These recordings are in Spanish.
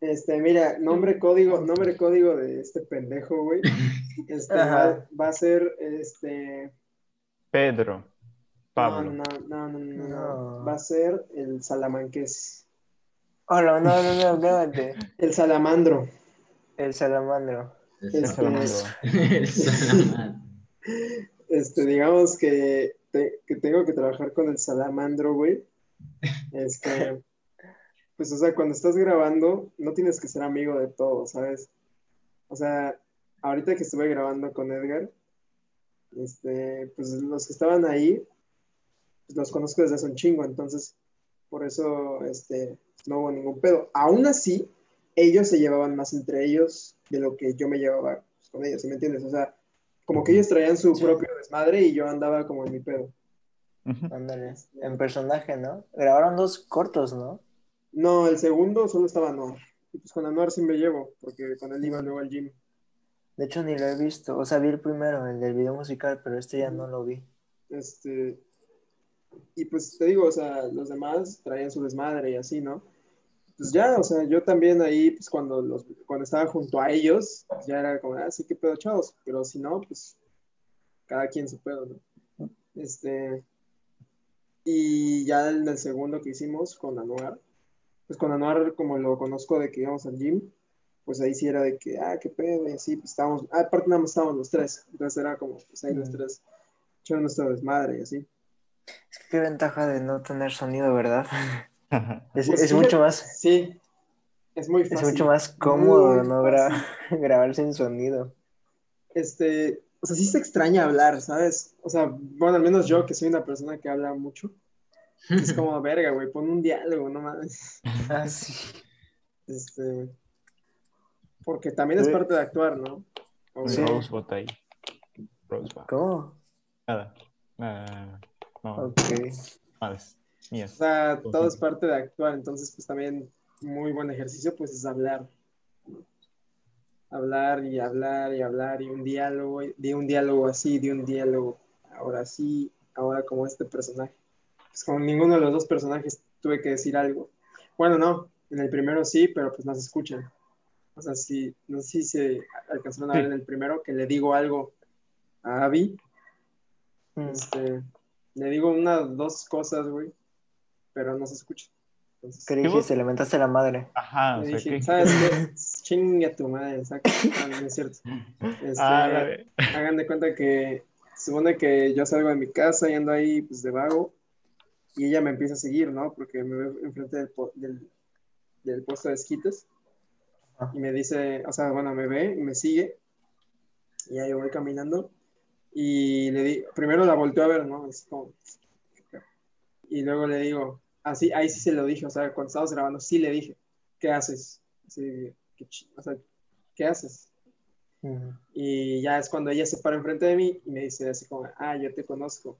Este, mira, nombre código, nombre código de este pendejo, güey. Este, va, a ser, este... Pedro. No, Pablo. no, no, no, no, no. No. Va a ser el salamanqués. Hola, no, no, no, cálmate. El salamandro. El salamandro. Este, Salamandro. El salamandro. Este, digamos que, te- que tengo que trabajar con el salamandro, güey. Este, pues, o sea, cuando estás grabando, no tienes que ser amigo de todos, ¿sabes? O sea, ahorita que estuve grabando con Edgar, este, pues los que estaban ahí, pues, los conozco desde hace un chingo, entonces, por eso, este, no hubo ningún pedo. Aún así, ellos se llevaban más entre ellos de lo que yo me llevaba pues, con ellos, ¿sí me entiendes? O sea, como que ellos traían su Sí. propio desmadre y yo andaba como en mi pedo. Ándale. En personaje, ¿no? Grabaron dos cortos, ¿no? No, el segundo solo estaba Anuar. Y pues con Anuar sí me llevo, porque con él iba luego al gym. De hecho, ni lo he visto. O sea, vi el primero, el del video musical, pero este ya no lo vi. Este, y pues te digo, o sea, los demás traían su desmadre y así, ¿no? Pues ya, o sea, yo también ahí, pues cuando, los, cuando estaba junto a ellos, pues, ya era como, ah, sí, qué pedo, chavos. Pero si no, pues cada quien su pedo, ¿no? Este, y ya en el segundo que hicimos con Anuar, pues con Anuar, como lo conozco de que íbamos al gym, pues ahí sí era de que, ah, qué pedo, y así, pues estábamos, ah, aparte nada más estábamos los tres, entonces era como, pues ahí los tres echaron nuestro desmadre y así. Es que qué ventaja de no tener sonido, ¿verdad? Es, Pues es sí, mucho más, Sí, es muy es fácil. mucho más cómodo no gra- grabar sin sonido. Este, o sea, sí se extraña hablar, ¿sabes? O sea, bueno, al menos yo que soy una persona que habla mucho, es como, verga, güey, pon un diálogo, no mames. Ah, sí. Este, porque también es parte de actuar, ¿no? Sí. Rosebud ahí. Rosebud. ¿Cómo? Nada. Nada. No, Ok. madres O mías. sea, todo es parte de actuar, entonces pues también muy buen ejercicio pues es hablar. Hablar y hablar y hablar y un diálogo, y- di un diálogo así, di un diálogo ahora sí, ahora como este personaje. Pues con ninguno de los dos personajes tuve que decir algo. Bueno, no, en el primero sí, pero pues no se escuchan. O sea, sí, no sé si se alcanzaron a ver en el primero que le digo algo a Abby, Mm. este, le digo una, dos cosas, güey, pero no se escucha. Entonces, ¿Qué dijiste? Le mentaste la madre. Ajá, o sea, dije, ¿qué? ¿sabes qué? Chinga tu madre, exacto. Ah, no es cierto. Este, Ah, hagan de cuenta que se supone que yo salgo de mi casa y ando ahí pues de vago y ella me empieza a seguir, ¿no? Porque me ve enfrente del, del, del puesto de esquites Ah. y me dice, o sea, bueno, me ve y me sigue y ahí voy caminando y le di, primero la volteo a ver, ¿no? Así como, y luego le digo, así, ahí sí se lo dije, o sea, cuando estábamos grabando, sí le dije, ¿qué haces? Así, ¿qué o sea, ¿qué haces? Mm. Y ya es cuando ella se para enfrente de mí y me dice así como, ah, yo te conozco.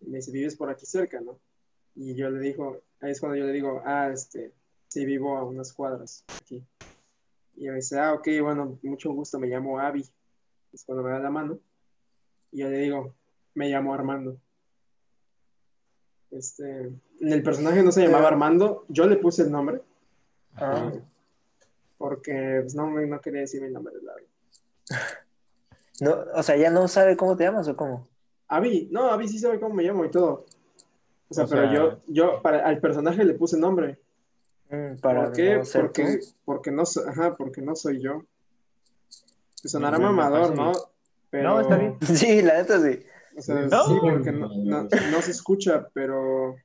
Y me dice, vives por aquí cerca, ¿no? Y yo le digo, ahí es cuando yo le digo, ah, este, sí, vivo a unas cuadras aquí. Y me dice, ah, ok, bueno, mucho gusto, me llamo Abby. Es cuando me da la mano. Y yo le digo, me llamo Armando. Este, en el personaje no se llamaba Armando, yo le puse el nombre. Ah, eh, porque pues, no, no quería decir mi nombre, la verdad. no, o sea, ya no sabe cómo te llamas o cómo. Abby, no, Abby sí sabe cómo me llamo y todo. O sea, O pero sea- yo, yo para, al personaje le puse nombre. Mm, para ¿Por qué? no ser porque, tú. porque no so- ajá, porque no soy yo. Que sonará mamador, ¿no? Pero, No, está bien. Sí, la neta sí. O sea, No. sí, porque no, no, no se escucha, pero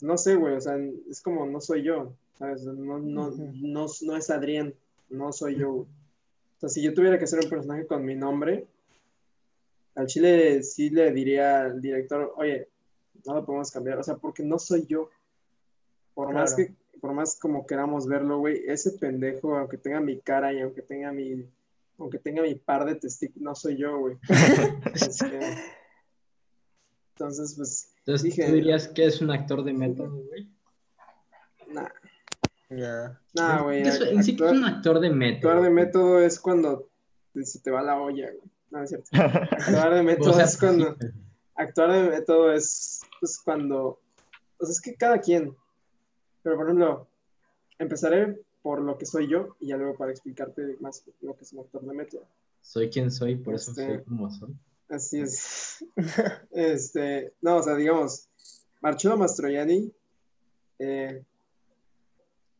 no sé, güey, o sea, es como no soy yo, ¿sabes? No, no, no, no es Adrián, no soy yo. güey. O sea, si yo tuviera que hacer un personaje con mi nombre, al chile sí le diría al director, oye, no lo podemos cambiar, o sea, porque no soy yo. Por más que, por más como queramos verlo, güey, ese pendejo, aunque tenga mi cara y aunque tenga mi, aunque tenga mi par de testículos, no soy yo, güey. Este, entonces, pues, Entonces, dije, ¿tú dirías que es un actor de método, güey? nah, Ya. nah, güey. ¿Qué es- en sí, ¿qué es un actor de método? Actuar de método es cuando se te va la olla, güey. No, es cierto. Actuar de método O sea, es cuando. Actuar de método es pues, cuando. O sea, es que cada quien. Pero por ejemplo, empezaré por lo que soy yo y ya luego para explicarte más lo que es un actor de método. Soy quien soy, por eso Este- soy como soy. Así es. este, no, o sea, digamos, Marcello Mastroianni, eh,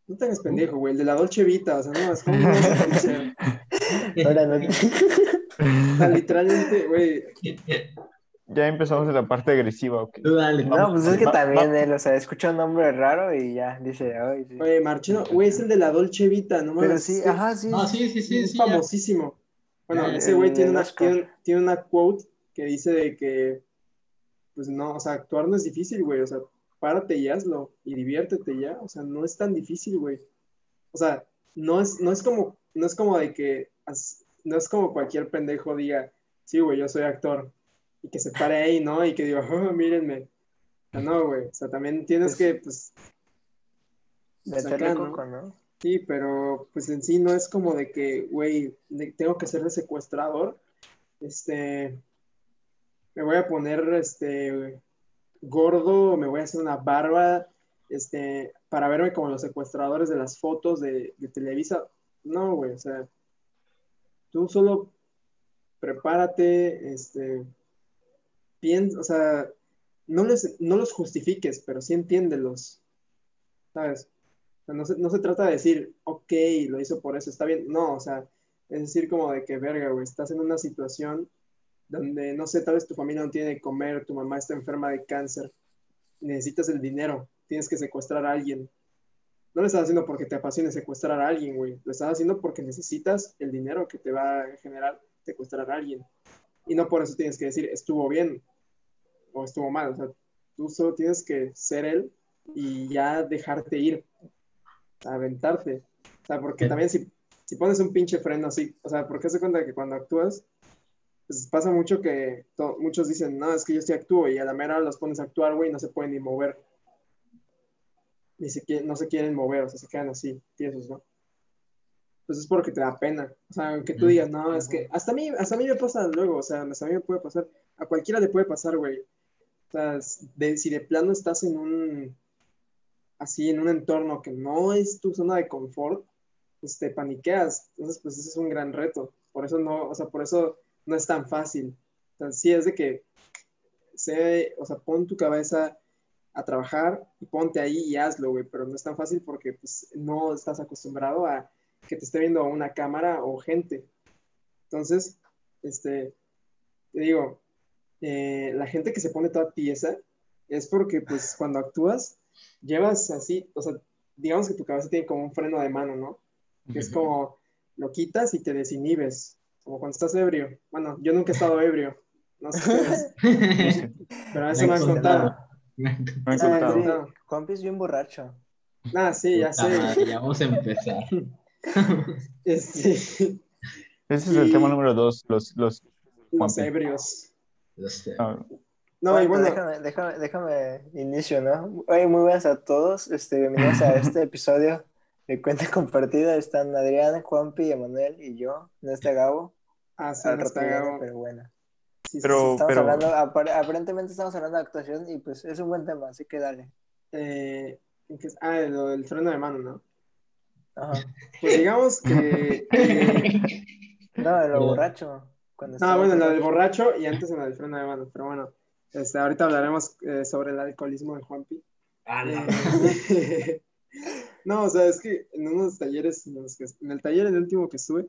no te hagas pendejo, güey, el de la Dolce Vita, o sea, no, es como no? Ahora. O sea, literalmente, güey, Ya empezamos en la parte agresiva, ok. Tú dale. No, pues es que Va- también él, o sea, escucha un nombre raro y ya dice, ay, sí. güey, es el de la Dolce Vita, no Pero sí, ajá, sí. Ah, sí, sí, sí. es sí, ya. famosísimo. Bueno, ese güey tiene una, tiene, tiene una quote que dice de que, pues no, o sea, actuar no es difícil, güey, o sea, párate y hazlo y diviértete ya, o sea, no es tan difícil, güey. O sea, no es, no es como, no es como de que, no es como cualquier pendejo diga, sí, güey, yo soy actor, y que se pare ahí, ¿no? Y que diga, oh, mírenme. Sea, no, güey, o sea, también tienes que, pues, acá, ¿no? coco, ¿no? Sí, pero pues en sí no es como de que, güey, tengo que ser de secuestrador. Este, me voy a poner, este, gordo, me voy a hacer una barba, este, para verme como los secuestradores de las fotos de, de Televisa. No, güey, o sea, tú solo prepárate, este, o sea, no, les, no los justifiques, pero sí entiéndelos, ¿sabes? No se, no se trata de decir, ok, lo hizo por eso, está bien. No, o sea, es decir, como de que, verga, güey, estás en una situación donde, no sé, tal vez tu familia no tiene que comer, tu mamá está enferma de cáncer, necesitas el dinero, tienes que secuestrar a alguien. No lo estás haciendo porque te apasione secuestrar a alguien, güey. Lo estás haciendo porque necesitas el dinero que te va a generar secuestrar a alguien. Y no por eso tienes que decir, estuvo bien o estuvo mal. O sea, tú solo tienes que ser él y ya dejarte ir aventarte. O sea, porque Sí. también si, si pones un pinche freno así, o sea, porque se cuenta que cuando actúas, pues pasa mucho que muchos dicen, no, es que yo sí actúo y a la mera hora los pones a actuar, güey, y no se pueden ni mover. Ni se qui- no se quieren mover, o sea, se quedan así, tiesos, ¿no? Pues es porque te da pena. O sea, aunque tú Mm. digas, no, es que hasta a mí, hasta a mí me pasa luego, o sea, hasta a mí me puede pasar, a cualquiera le puede pasar, güey. Si de plano estás en un, así, en un entorno que no es tu zona de confort, pues te paniqueas. Entonces, pues ese es un gran reto. Por eso no, o sea, por eso no es tan fácil. O sí es de que, sé, o sea, pon tu cabeza a trabajar y ponte ahí y hazlo, güey, pero no es tan fácil porque pues no estás acostumbrado a que te esté viendo una cámara o gente. Entonces, este, te digo, eh, la gente que se pone toda tiesa es porque pues cuando actúas llevas así, o sea, digamos que tu cabeza tiene como un freno de mano, ¿no? Que es como lo quitas y te desinhibes, como cuando estás ebrio. Bueno, yo nunca he estado ebrio, no sé pero eso me han contado. Me han Ah, contado. Juanpi es bien borracho. Ah, sí, ya sé. madre, ya vamos a empezar. Este, Ese es el tema número dos, los, los, los ebrios. Sé. ah, No, y Bueno, déjame, déjame, déjame inicio, ¿no? Oye, muy buenas a todos. Este, bienvenidos a este episodio de Cuenta Compartida. Están Adrián, Juanpi, Emanuel y yo. No está Gabo. ah, sí, no está Gabo. pero bueno. Sí, sí, Pero- Estamos hablando, apar- aparentemente estamos hablando de actuación y pues es un buen tema, así que dale. eh, ah, lo del freno de mano, ¿no? Ajá. Pues digamos que... No, lo borracho. Cuando No, estaba Ah, bueno, la del borracho. borracho y antes en la del freno de mano, pero bueno, este, ahorita hablaremos eh, sobre el alcoholismo de Juanpi. Ah, no. Eh, no, o sea, es que en unos talleres, en, los que- en el taller, el último que estuve,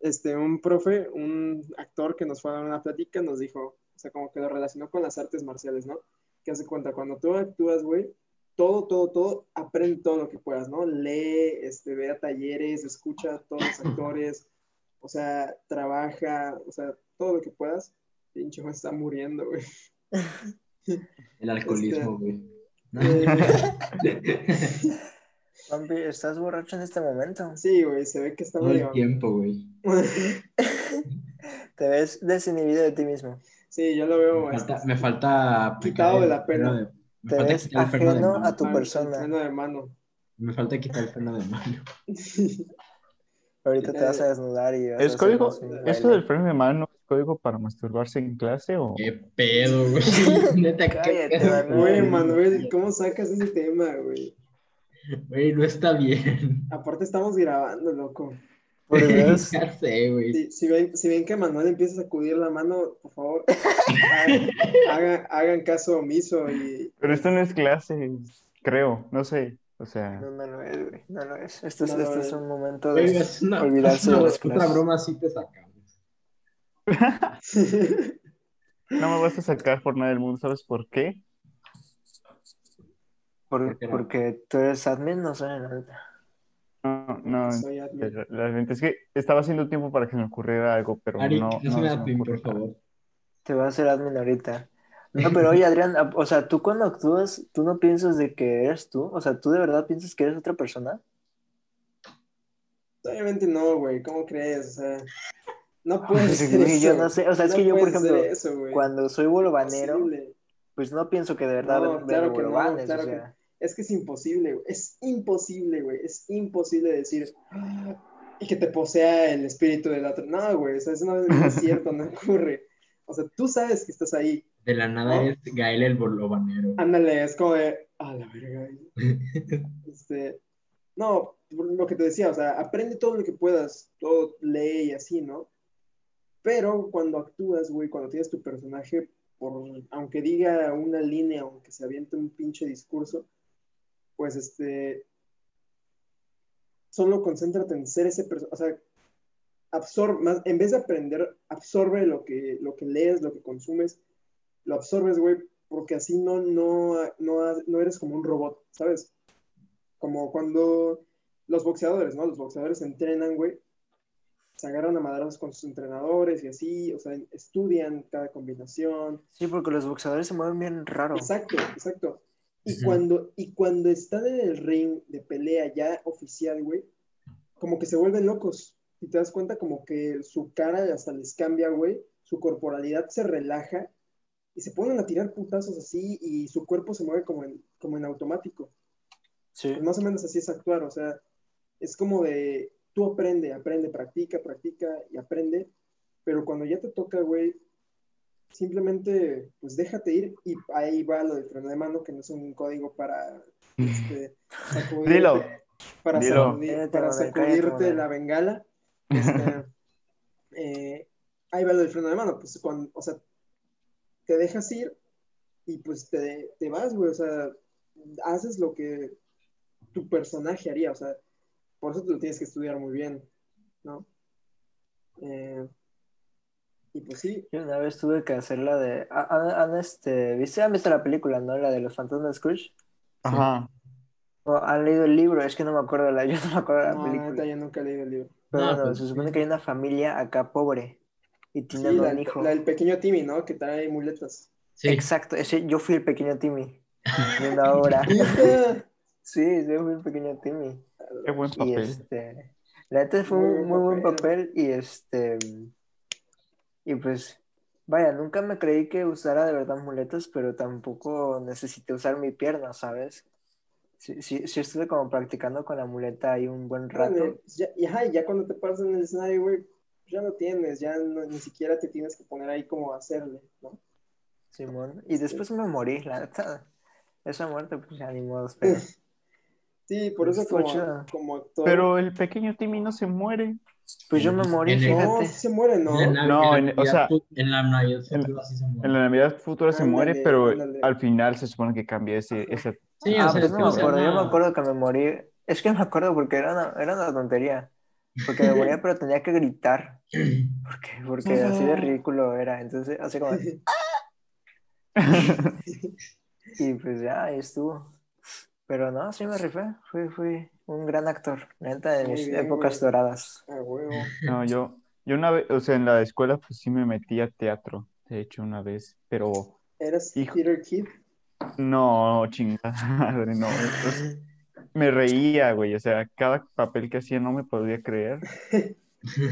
este, un profe, un actor que nos fue a dar una plática, nos dijo, o sea, como que lo relacionó con las artes marciales, ¿no? Que hace cuenta, cuando tú actúas, güey, todo, todo, todo, aprende todo lo que puedas, ¿no? Lee, este, ve a talleres, escucha a todos los actores, o sea, trabaja, o sea, todo lo que puedas. Pinche, está muriendo, güey. El alcoholismo, güey. Eh, Juanpi, ¿estás borracho en este momento? sí, güey, se ve que está Todo el tiempo, güey. Te ves desinhibido de ti mismo. Sí, yo lo veo. Me este, falta, me falta aplicar Quitado de el la pena. freno de- me Te falta ves quitar el freno de ajeno mano. a tu persona. freno de mano. Me falta quitar el freno de mano. Ahorita te vas a desnudar y vas a ¿Es código? hacernos un ¿Eso baile. del freno de mano es código para masturbarse en clase o...? Qué pedo, güey. Neta, Cállate. Güey, Manuel, ¿cómo sacas ese tema, güey? Güey, no está bien. Aparte estamos grabando, loco. Por Dios. Ya sé, güey. Si, si ven, si ven que Manuel empieza a sacudir la mano, por favor, hagan, hagan- hagan caso omiso y Pero esto no es clase, creo, no sé. O sea, No, no lo es, güey. No lo es. Esto es, No lo esto es es. un momento de es una, olvidarse de las otra broma sí te sacamos. no me vas a sacar por nada del mundo, ¿sabes por qué? Por- ¿Por qué no? porque tú eres admin, no sé, la neta. No, no, soy admin. la- la es que estaba haciendo tiempo para que me ocurriera algo, pero Ari, no, no, ocurre por nada. favor. Te voy a hacer admin ahorita. No, pero oye, Adrián, a- o sea, tú cuando actúas, ¿tú no piensas de que eres tú? O sea, ¿tú de verdad piensas que eres otra persona? Obviamente no, güey, ¿cómo crees? O sea, no puede Sí, ser eso. yo no sé, o sea, es No que yo, por ejemplo, eso. Cuando soy bolobanero, Imposible. pues no pienso que de verdad No, claro que no, bolovanes, claro o que sea. Es que es imposible, güey. Es imposible, güey. Es imposible decir "Ah", y que te posea el espíritu del otro. No, güey, o sea, eso no es cierto, no ocurre. O sea, tú sabes que estás ahí. De la nada ¿No? eres Gael el bolobanero. Ándale, es como de, a la verga. Este, no, lo que te decía, o sea, aprende todo lo que puedas, todo lee y así, ¿no? Pero cuando actúas, güey, cuando tienes tu personaje, por, aunque diga una línea, aunque se aviente un pinche discurso, pues este, solo concéntrate en ser ese personaje, o sea, absorbe, más, en vez de aprender, absorbe lo que, lo que lees, lo que consumes, lo absorbes, güey, porque así no, no, no, no eres como un robot, ¿sabes? Como cuando los boxeadores, ¿no? Los boxeadores entrenan, güey, se agarran a madrazos con sus entrenadores y así, o sea, estudian cada combinación. Sí, porque los boxeadores se mueven bien raro. Exacto, exacto. Y, cuando, y cuando están en el ring de pelea ya oficial, güey, como que se vuelven locos. Y te das cuenta como que su cara hasta les cambia, güey, su corporalidad se relaja y se ponen a tirar putazos así y su cuerpo se mueve como en, como en automático. Sí. Pues más o menos así es actuar, o sea, es como de, tú aprende, aprende, practica, practica y aprende, pero cuando ya te toca, güey, simplemente, pues déjate ir y ahí va lo del freno de mano, que no es un código para, este, sacudirte- Dilo. para, Dilo. sacudir- para sacudirte la bengala. Este, eh, ahí va lo del freno de mano, pues cuando, o sea, te dejas ir y pues te, te vas, güey, o sea, haces lo que tu personaje haría, o sea, por eso te lo tienes que estudiar muy bien, ¿no? Eh, y pues sí, Yo una vez tuve que hacer la de. ¿Han, han, este, ¿viste? ¿Han visto la película, no? La de los fantasmas de Scrooge. Ajá. ¿O han leído el libro? Es que no me acuerdo de la, yo no me acuerdo de la no, la película. neta, yo nunca he leído el libro. Pero No, bueno, pues, se supone que hay una familia acá pobre y Sí, tienen la, un hijo. la del pequeño Timmy, ¿no? Que trae muletas. Sí. Exacto, ese, yo fui el pequeño Timmy obra. ¿Neta? Sí, yo fui el pequeño Timmy. Qué buen Y papel. este, la neta fue Muy un buen muy buen papel. y este, y pues, vaya, nunca me creí que usara de verdad muletas, pero tampoco necesité usar mi pierna, ¿sabes? Sí, sí, sí estuve como practicando con la muleta ahí un buen rato. Pues ya, y, ajá, y ya cuando te paras en el escenario, güey, ya lo tienes, ya no- ni siquiera te tienes que poner ahí como a hacerle, ¿no? Simón. Y después me morí, la neta. Esa muerte, pues ya ni modo, pero... Sí, por eso Estuvo como, como actor. Pero el pequeño Timmy no se muere. Pues yo me morí, no, sí se muere, ¿no? En la- No, en la en- o Navidad sea, en la Navidad en- futura sí se muere. En la Navidad futura se muere, Ándale, pero ándale. al final se supone que cambia ese, ese Sí, ah, o sea, pues es no me acuerdo, yo no- me acuerdo que me morí. Es que me acuerdo porque era una, era una tontería. Porque me moría, pero tenía que gritar. Porque, porque así de ridículo era. Entonces, así como. Y pues ya, ahí estuvo. Pero no, sí me rifé. Fui, fui un gran actor. Neta, de mis bien, épocas güey. doradas. A huevo. No, yo, yo una vez, o sea, en la escuela pues sí me metí a teatro, de hecho, una vez, pero ¿Eras Hijo. Peter Kid? no, chingada madre, no. entonces, me reía, güey, o sea, cada papel que hacía no me podía creer,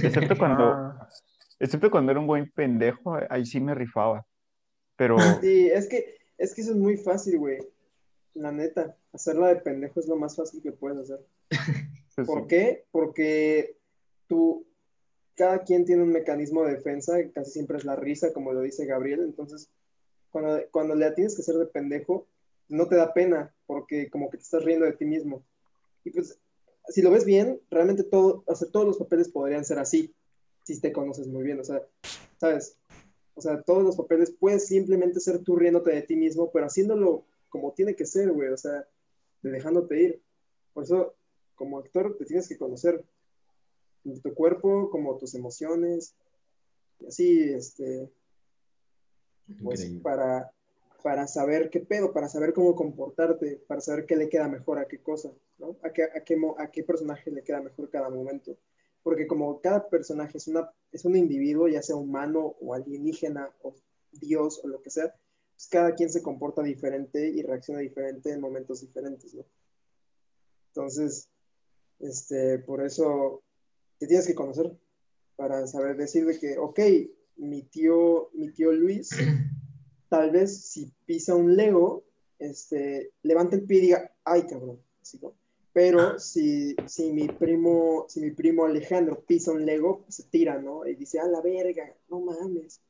excepto cuando, Ah, excepto cuando era un buen pendejo, ahí sí me rifaba, pero Sí, es que, es que eso es muy fácil, güey. La neta, hacerla de pendejo es lo más fácil que puedes hacer. pues, ¿Por qué? Porque tú, cada quien tiene un mecanismo de defensa, casi siempre es la risa, como lo dice Gabriel. Entonces, cuando, cuando le tienes que hacer de pendejo, no te da pena, porque como que te estás riendo de ti mismo. Y pues, si lo ves bien, realmente todo, o sea, todos los papeles podrían ser así, si te conoces muy bien, o sea, ¿sabes? O sea, todos los papeles puedes simplemente ser tú riéndote de ti mismo, pero haciéndolo como tiene que ser, güey, o sea, de dejándote ir. Por eso, como actor, te tienes que conocer tu cuerpo, como tus emociones, y así, este, pues para, para saber qué pedo, para saber cómo comportarte, para saber qué le queda mejor a qué cosa, ¿no? A qué, a qué, a qué personaje le queda mejor cada momento. Porque como cada personaje es, una, es un individuo, ya sea humano o alienígena o Dios o lo que sea, pues cada quien se comporta diferente y reacciona diferente en momentos diferentes, ¿no? Entonces, este, por eso te tienes que conocer para saber decir de que, ok, mi tío, mi tío Luis, tal vez si pisa un Lego, este, levanta el pie y diga, ay, cabrón, ¿no? Pero si, si, mi primo, si mi primo Alejandro pisa un Lego, pues se tira, ¿no? Y dice, a la verga, no mames,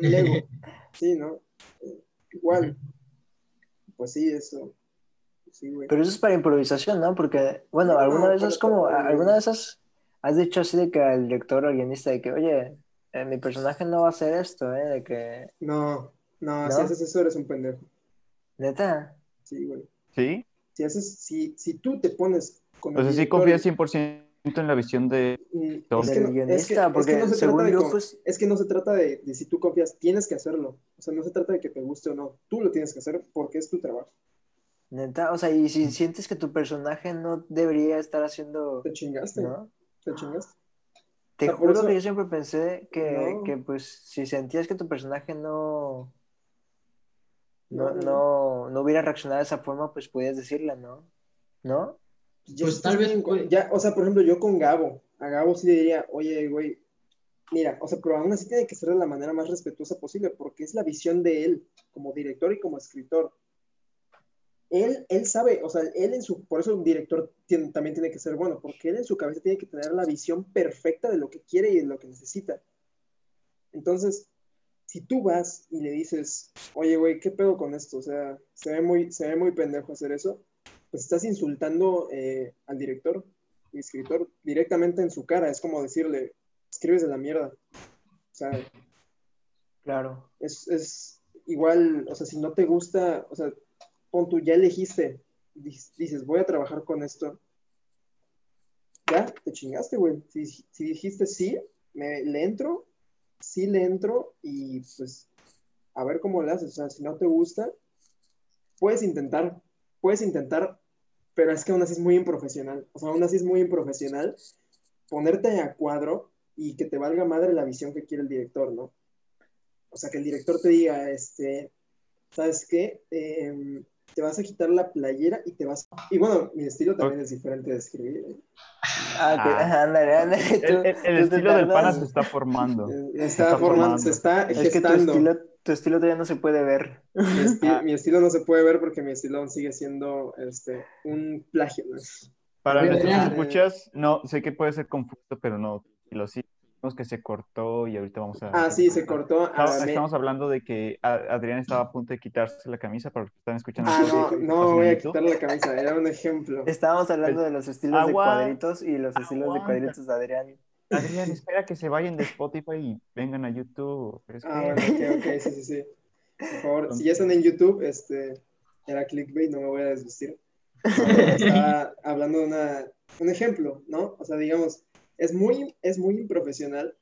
un Lego, sí, ¿no? Eh, igual, pues sí, eso, sí, güey. Pero eso es para improvisación, ¿no? Porque, bueno, No, alguna vez pero es como, alguna güey. vez has, dicho así de que al director o guionista de que, oye, eh, mi personaje no va a hacer esto, ¿eh? De que, No, no, ¿No? si haces eso eres un pendejo, neta, sí, güey. ¿Sí? Si haces, si, si tú te pones con O sea, sí confías 100% en la visión de... Mm, es que no- se trata pues- es que no se trata de, de si tú confías, tienes que hacerlo. O sea, no se trata de que te guste o no. Tú lo tienes que hacer porque es tu trabajo. neta, o sea, y si sientes que tu personaje no debería estar haciendo, Te chingaste. ¿no? Te chingaste. Te sea, por juro eso- que yo siempre pensé que, No. que, pues, si sentías que tu personaje no, no, No, no, hubiera reaccionado de esa forma, pues podías decirle, ¿no? ¿No? Ya Pues tal vez bien, ya, o sea, por ejemplo, yo con Gabo, a Gabo sí le diría, oye, güey, mira, o sea, pero aún así tiene que ser de la manera más respetuosa posible, porque es la visión de él, como director y como escritor. Él, él sabe, o sea, él en su, por eso un director tiene- también tiene que ser bueno, porque él en su cabeza tiene que tener la visión perfecta de lo que quiere y de lo que necesita. Entonces, si tú vas y le dices, oye, güey, ¿qué pedo con esto? O sea, se ve muy, se ve muy pendejo hacer eso, pues estás insultando eh, al director y escritor directamente en su cara. Es como decirle, escribes de la mierda. O sea, Claro. es, es igual, o sea, si no te gusta, o sea, pon tú, ya elegiste, dices, voy a trabajar con esto. Ya, te chingaste, güey. Si, si dijiste sí, me, le entro, sí le entro y pues a ver cómo le haces. O sea, si no te gusta, puedes intentar, puedes intentar, pero es que aún así es muy improfesional. O sea, aún así es muy improfesional ponerte a cuadro y que te valga madre la visión que quiere el director, ¿no? O sea, que el director te diga, este, ¿sabes qué? Eh, te vas a quitar la playera y te vas... Y bueno, mi estilo también es diferente de escribir. ¿eh? Ah, que- ándale, ándale. El, tú- el- el tú te estilo del pana se está formando. Eh, Se Está formando, se está Es que tu gestando. estilo, tu estilo todavía no se puede ver. Mi, esti- Ah. mi estilo no se puede ver porque mi estilo aún sigue siendo este, un plagio. ¿no? Para nuestros ya- escuchas, no, sé que puede ser confuso, pero no. Lo sí, vimos que se cortó y ahorita vamos a... Ah, sí, se cortó. a Estamos, me- hablando de que a- Adrián estaba a punto de quitarse la camisa para los que están escuchando. Ah, esto, no, no voy a quitarle la camisa, era un ejemplo. Estábamos hablando de los estilos de Agua- cuadritos y los estilos de cuadritos de Adrián. Adrián, espera que se vayan de Spotify y vengan a YouTube. Es Ah, que- bueno, ok, ok, sí, sí, sí. Por favor, si ya están en YouTube, este, era clickbait, no me voy a desvestir. Estaba hablando de una, un ejemplo, ¿no? O sea, digamos, es muy, es muy improfesional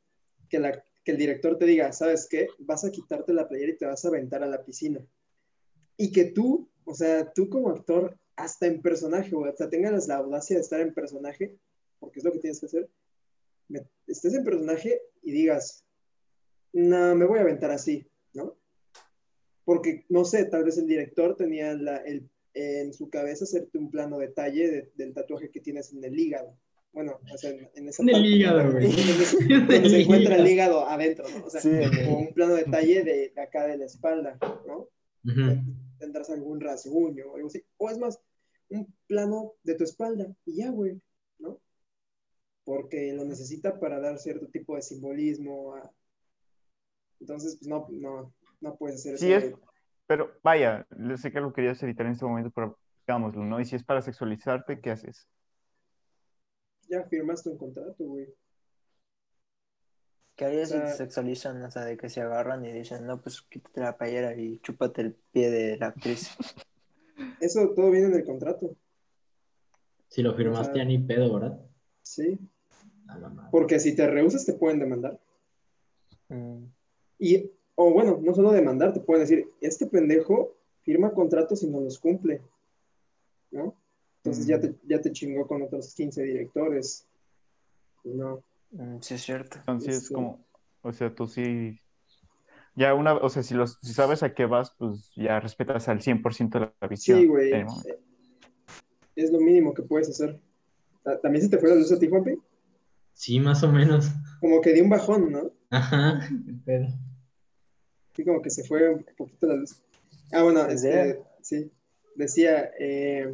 que, la, que el director te diga, ¿sabes qué? Vas a quitarte la playera y te vas a aventar a la piscina. Y que tú, o sea, tú como actor, hasta en personaje, o sea, tengas la audacia de estar en personaje, porque es lo que tienes que hacer, estés en personaje y digas, no, me voy a aventar así, ¿no? Porque, no sé, tal vez el director tenía la- el- en su cabeza hacerte un plano detalle de- del tatuaje que tienes en el hígado. Bueno, o sea, en, en esa En el hígado, güey. Donde, se encuentra el hígado adentro, ¿no? O sea, Sí, en el- o un plano detalle de, de acá de la espalda, ¿no? Ujú. Tendrás algún rasguño o algo así. O es más, un plano de tu espalda y ya, güey, ¿no? Porque lo necesita para dar cierto tipo de simbolismo. a- Entonces, pues no, no, no puedes hacer Sí, eso. es, pero vaya, yo sé que lo querías evitar en este momento, pero digámoslo, ¿no? Y si es para sexualizarte, ¿qué haces? Ya firmaste un contrato, güey. ¿Qué harías O sea- si te sexualizan? O sea, de que se agarran y dicen, no, pues quítate la playera y chúpate el pie de la actriz. Eso todo viene en el contrato, Si lo firmaste O sea- ya ni pedo, ¿verdad? sí. Porque si te rehusas te pueden demandar. Mm, Y, o bueno, no solo demandar, te pueden decir, este pendejo firma contratos y no los cumple, ¿no? Entonces ya, te, ya te chingó con otros 15 directores. No, mm, sí, es cierto. Entonces, Este- como, o sea, tú sí, ya una, o sea, si, los, si sabes a qué vas, pues ya respetas al 100% la visión. sí, güey, eh, es lo mínimo que puedes hacer. Ta- ¿También se te fue la luz a ti, Juanpi? Sí, más o menos. Como que dio un bajón, ¿no? Ajá, pedo. Sí, como que se fue un poquito la luz. Ah, bueno, ¿En este, sí. Decía, eh,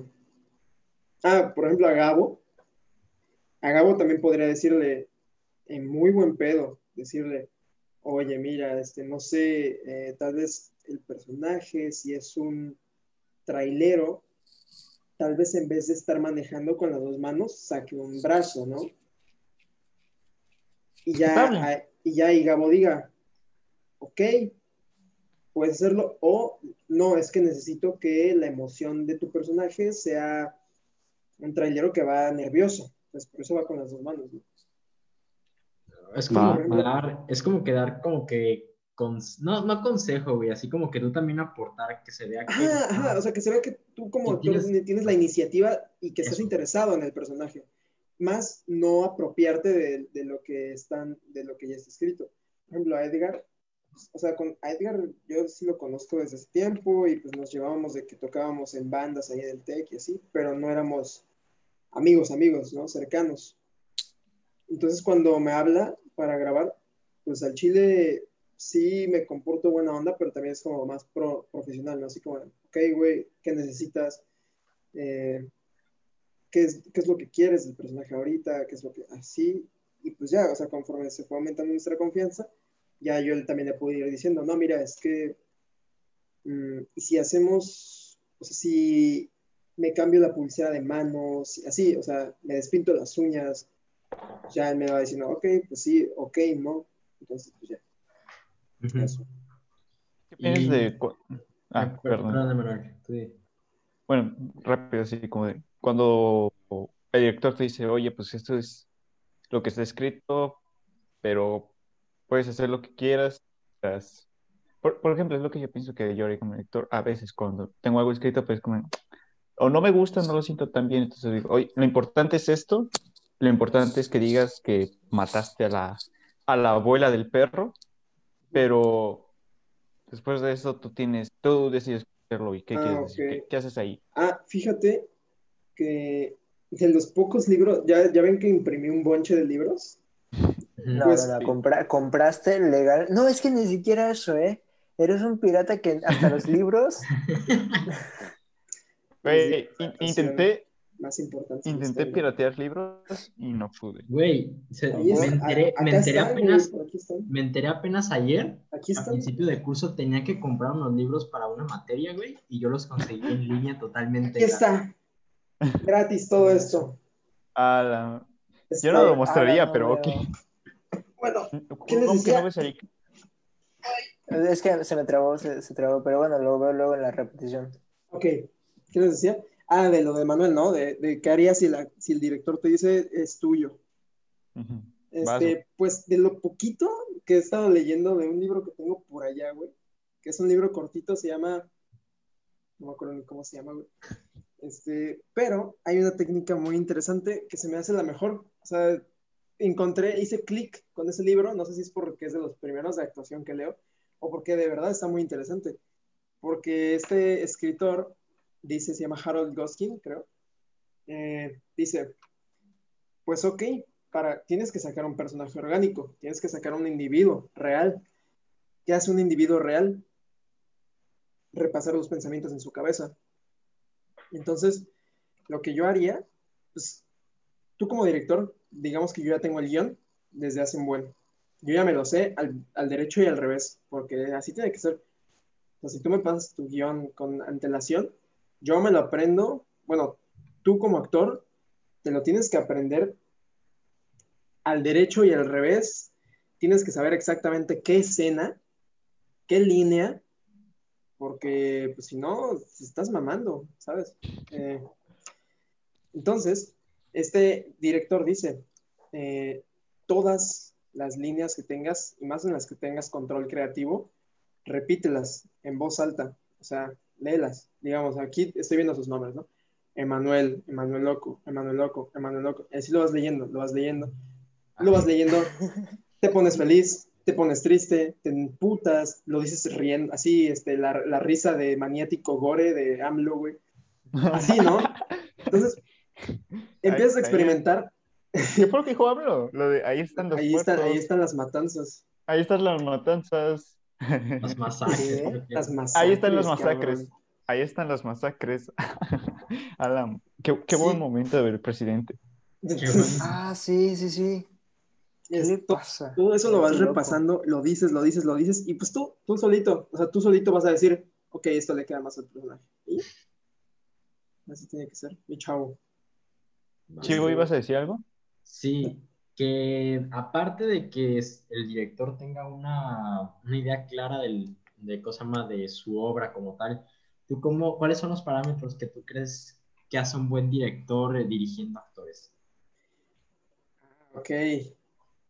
ah, por ejemplo, a Gabo. A Gabo también podría decirle, en muy buen pedo, decirle, oye, mira, este, no sé, eh, tal vez el personaje, si es un trailero, tal vez en vez de estar manejando con las dos manos, saque un brazo, ¿no? Y ya, ah, y ya, y Gabo diga, ok, puedes hacerlo, o no, es que necesito que la emoción de tu personaje sea un trailero que va nervioso, pues por eso va con las dos manos, ¿no? Es como, Va, va. dar, es como que dar como que, cons- no, no consejo, güey, así como que tú también aportar, que se vea que... Ajá, ajá, o sea, que se vea que tú como Que tienes- tienes, la iniciativa y que estás Eso. interesado en el personaje, más no apropiarte de, de lo que están, de lo que ya está escrito. Por ejemplo, a Edgar, pues, o sea, con a Edgar yo sí lo conozco desde hace tiempo y pues nos llevábamos de que tocábamos en bandas ahí en el TEC y así, pero no éramos amigos, amigos, ¿no? Cercanos. Entonces cuando me habla para grabar, pues al chile sí me comporto buena onda, pero también es como más pro- profesional, ¿no? Así como, ok, güey, ¿qué necesitas? Eh, ¿qué, es, ¿Qué es lo que quieres del personaje ahorita? ¿Qué es lo que así? Y pues ya, o sea, conforme se fue aumentando nuestra confianza, ya yo también le pude ir diciendo, no, mira, es que, y si hacemos, o sea, si me cambio la pulsera de manos, así, o sea, me despinto las uñas, ya él me va diciendo, ok, pues sí, ok, no. Entonces, pues ya, eso. ¿Qué piensas Y- de... Ah, Ah, perdón. Manuel. Bueno, rápido, así como de cuando el director te dice, oye, pues esto es lo que está escrito, pero puedes hacer lo que quieras. Por, por ejemplo, es lo que yo pienso que yo haría como director. A veces cuando tengo algo escrito, pues como, o no me gusta, no lo siento tan bien, entonces digo, oye, lo importante es esto, lo importante es que digas que mataste a la, a la abuela del perro, pero después de eso tú tienes, tú decides hacerlo y qué Ah, quieres decir, ok. ¿Qué, qué haces ahí? Ah, fíjate que de los pocos libros, ya, ya ven que imprimí un bonche de libros. No, Pues- no, no, compra- compraste legal. No, es que ni siquiera eso, ¿eh? Eres un pirata que hasta los libros. Güey, Sí, in- intenté, Más intenté piratear libros y no pude. Güey, me está, enteré, me están, apenas, me enteré apenas ayer, Aquí a están. principio de curso tenía que comprar unos libros para una materia, güey, y yo los conseguí en línea totalmente. Aquí está. Gratis todo esto. A la- Está- Yo no lo mostraría, pero ok. Bueno, ¿Cómo ¿Qué les decía? no ves ahí? Es que se me trabó, se, se trabó, pero bueno, lo veo luego en la repetición. ok. ¿Qué les decía? Ah, de lo de Manuel, ¿no? De, de qué harías si, la, si el director te dice es tuyo. Ujú. Este, pues de lo poquito que he estado leyendo de un libro que tengo por allá, güey, que es un libro cortito, se llama, no me acuerdo ni cómo se llama, güey. Este, pero hay una técnica muy interesante que se me hace la mejor. O sea, encontré, hice clic con ese libro, no sé si es porque es de los primeros de actuación que leo o porque de verdad está muy interesante. Porque este escritor dice, se llama Harold Goskin, creo, eh, dice, pues ok, para, tienes que sacar un personaje orgánico, tienes que sacar un individuo real. ¿Qué hace un individuo real? Repasar los pensamientos en su cabeza. Entonces, lo que yo haría, pues, tú como director, digamos que yo ya tengo el guion desde hace un buen. Yo ya me lo sé al, al derecho y al revés, porque así tiene que ser. O sea, si tú me pasas tu guion con antelación, yo me lo aprendo, bueno, tú como actor, te lo tienes que aprender al derecho y al revés, tienes que saber exactamente qué escena, qué línea, porque pues, si no, te estás mamando, ¿sabes? Eh, entonces, este director dice, eh, todas las líneas que tengas, y más en las que tengas control creativo, repítelas en voz alta, o sea, léelas. Digamos, aquí estoy viendo sus nombres, ¿no? Emanuel, Emanuel Loco, Emanuel Loco, Emanuel Loco. Así lo vas leyendo, lo vas leyendo, lo vas leyendo, te pones feliz, te pones triste, te emputas, lo dices riendo, así, este, la, la risa de maniático gore de AMLO, güey. Así, ¿no? Entonces, empiezas a experimentar. ¿Qué fue lo que dijo AMLO? Lo de ahí están los Ahí están, ahí están las matanzas. ahí están las matanzas. Las masacres. ¿eh? Las masacres. Ahí están las masacres. cabrón. Ahí están las masacres. Alan, qué, qué buen Sí. momento del presidente. Ah, sí, sí, sí. ¿Qué le es to- pasa? todo eso lo vas loco. repasando, lo dices, lo dices, lo dices, y pues tú, tú solito, o sea, tú solito vas a decir, ok, esto le queda más al personaje. Y así tiene que ser, mi chavo. Chivo, ¿ibas a decir algo? Sí, que aparte de que es- el director tenga una, una idea clara del, de cosa más de su obra como tal, ¿tú cómo, cuáles son los parámetros que tú crees que hace un buen director eh, dirigiendo actores? Ok,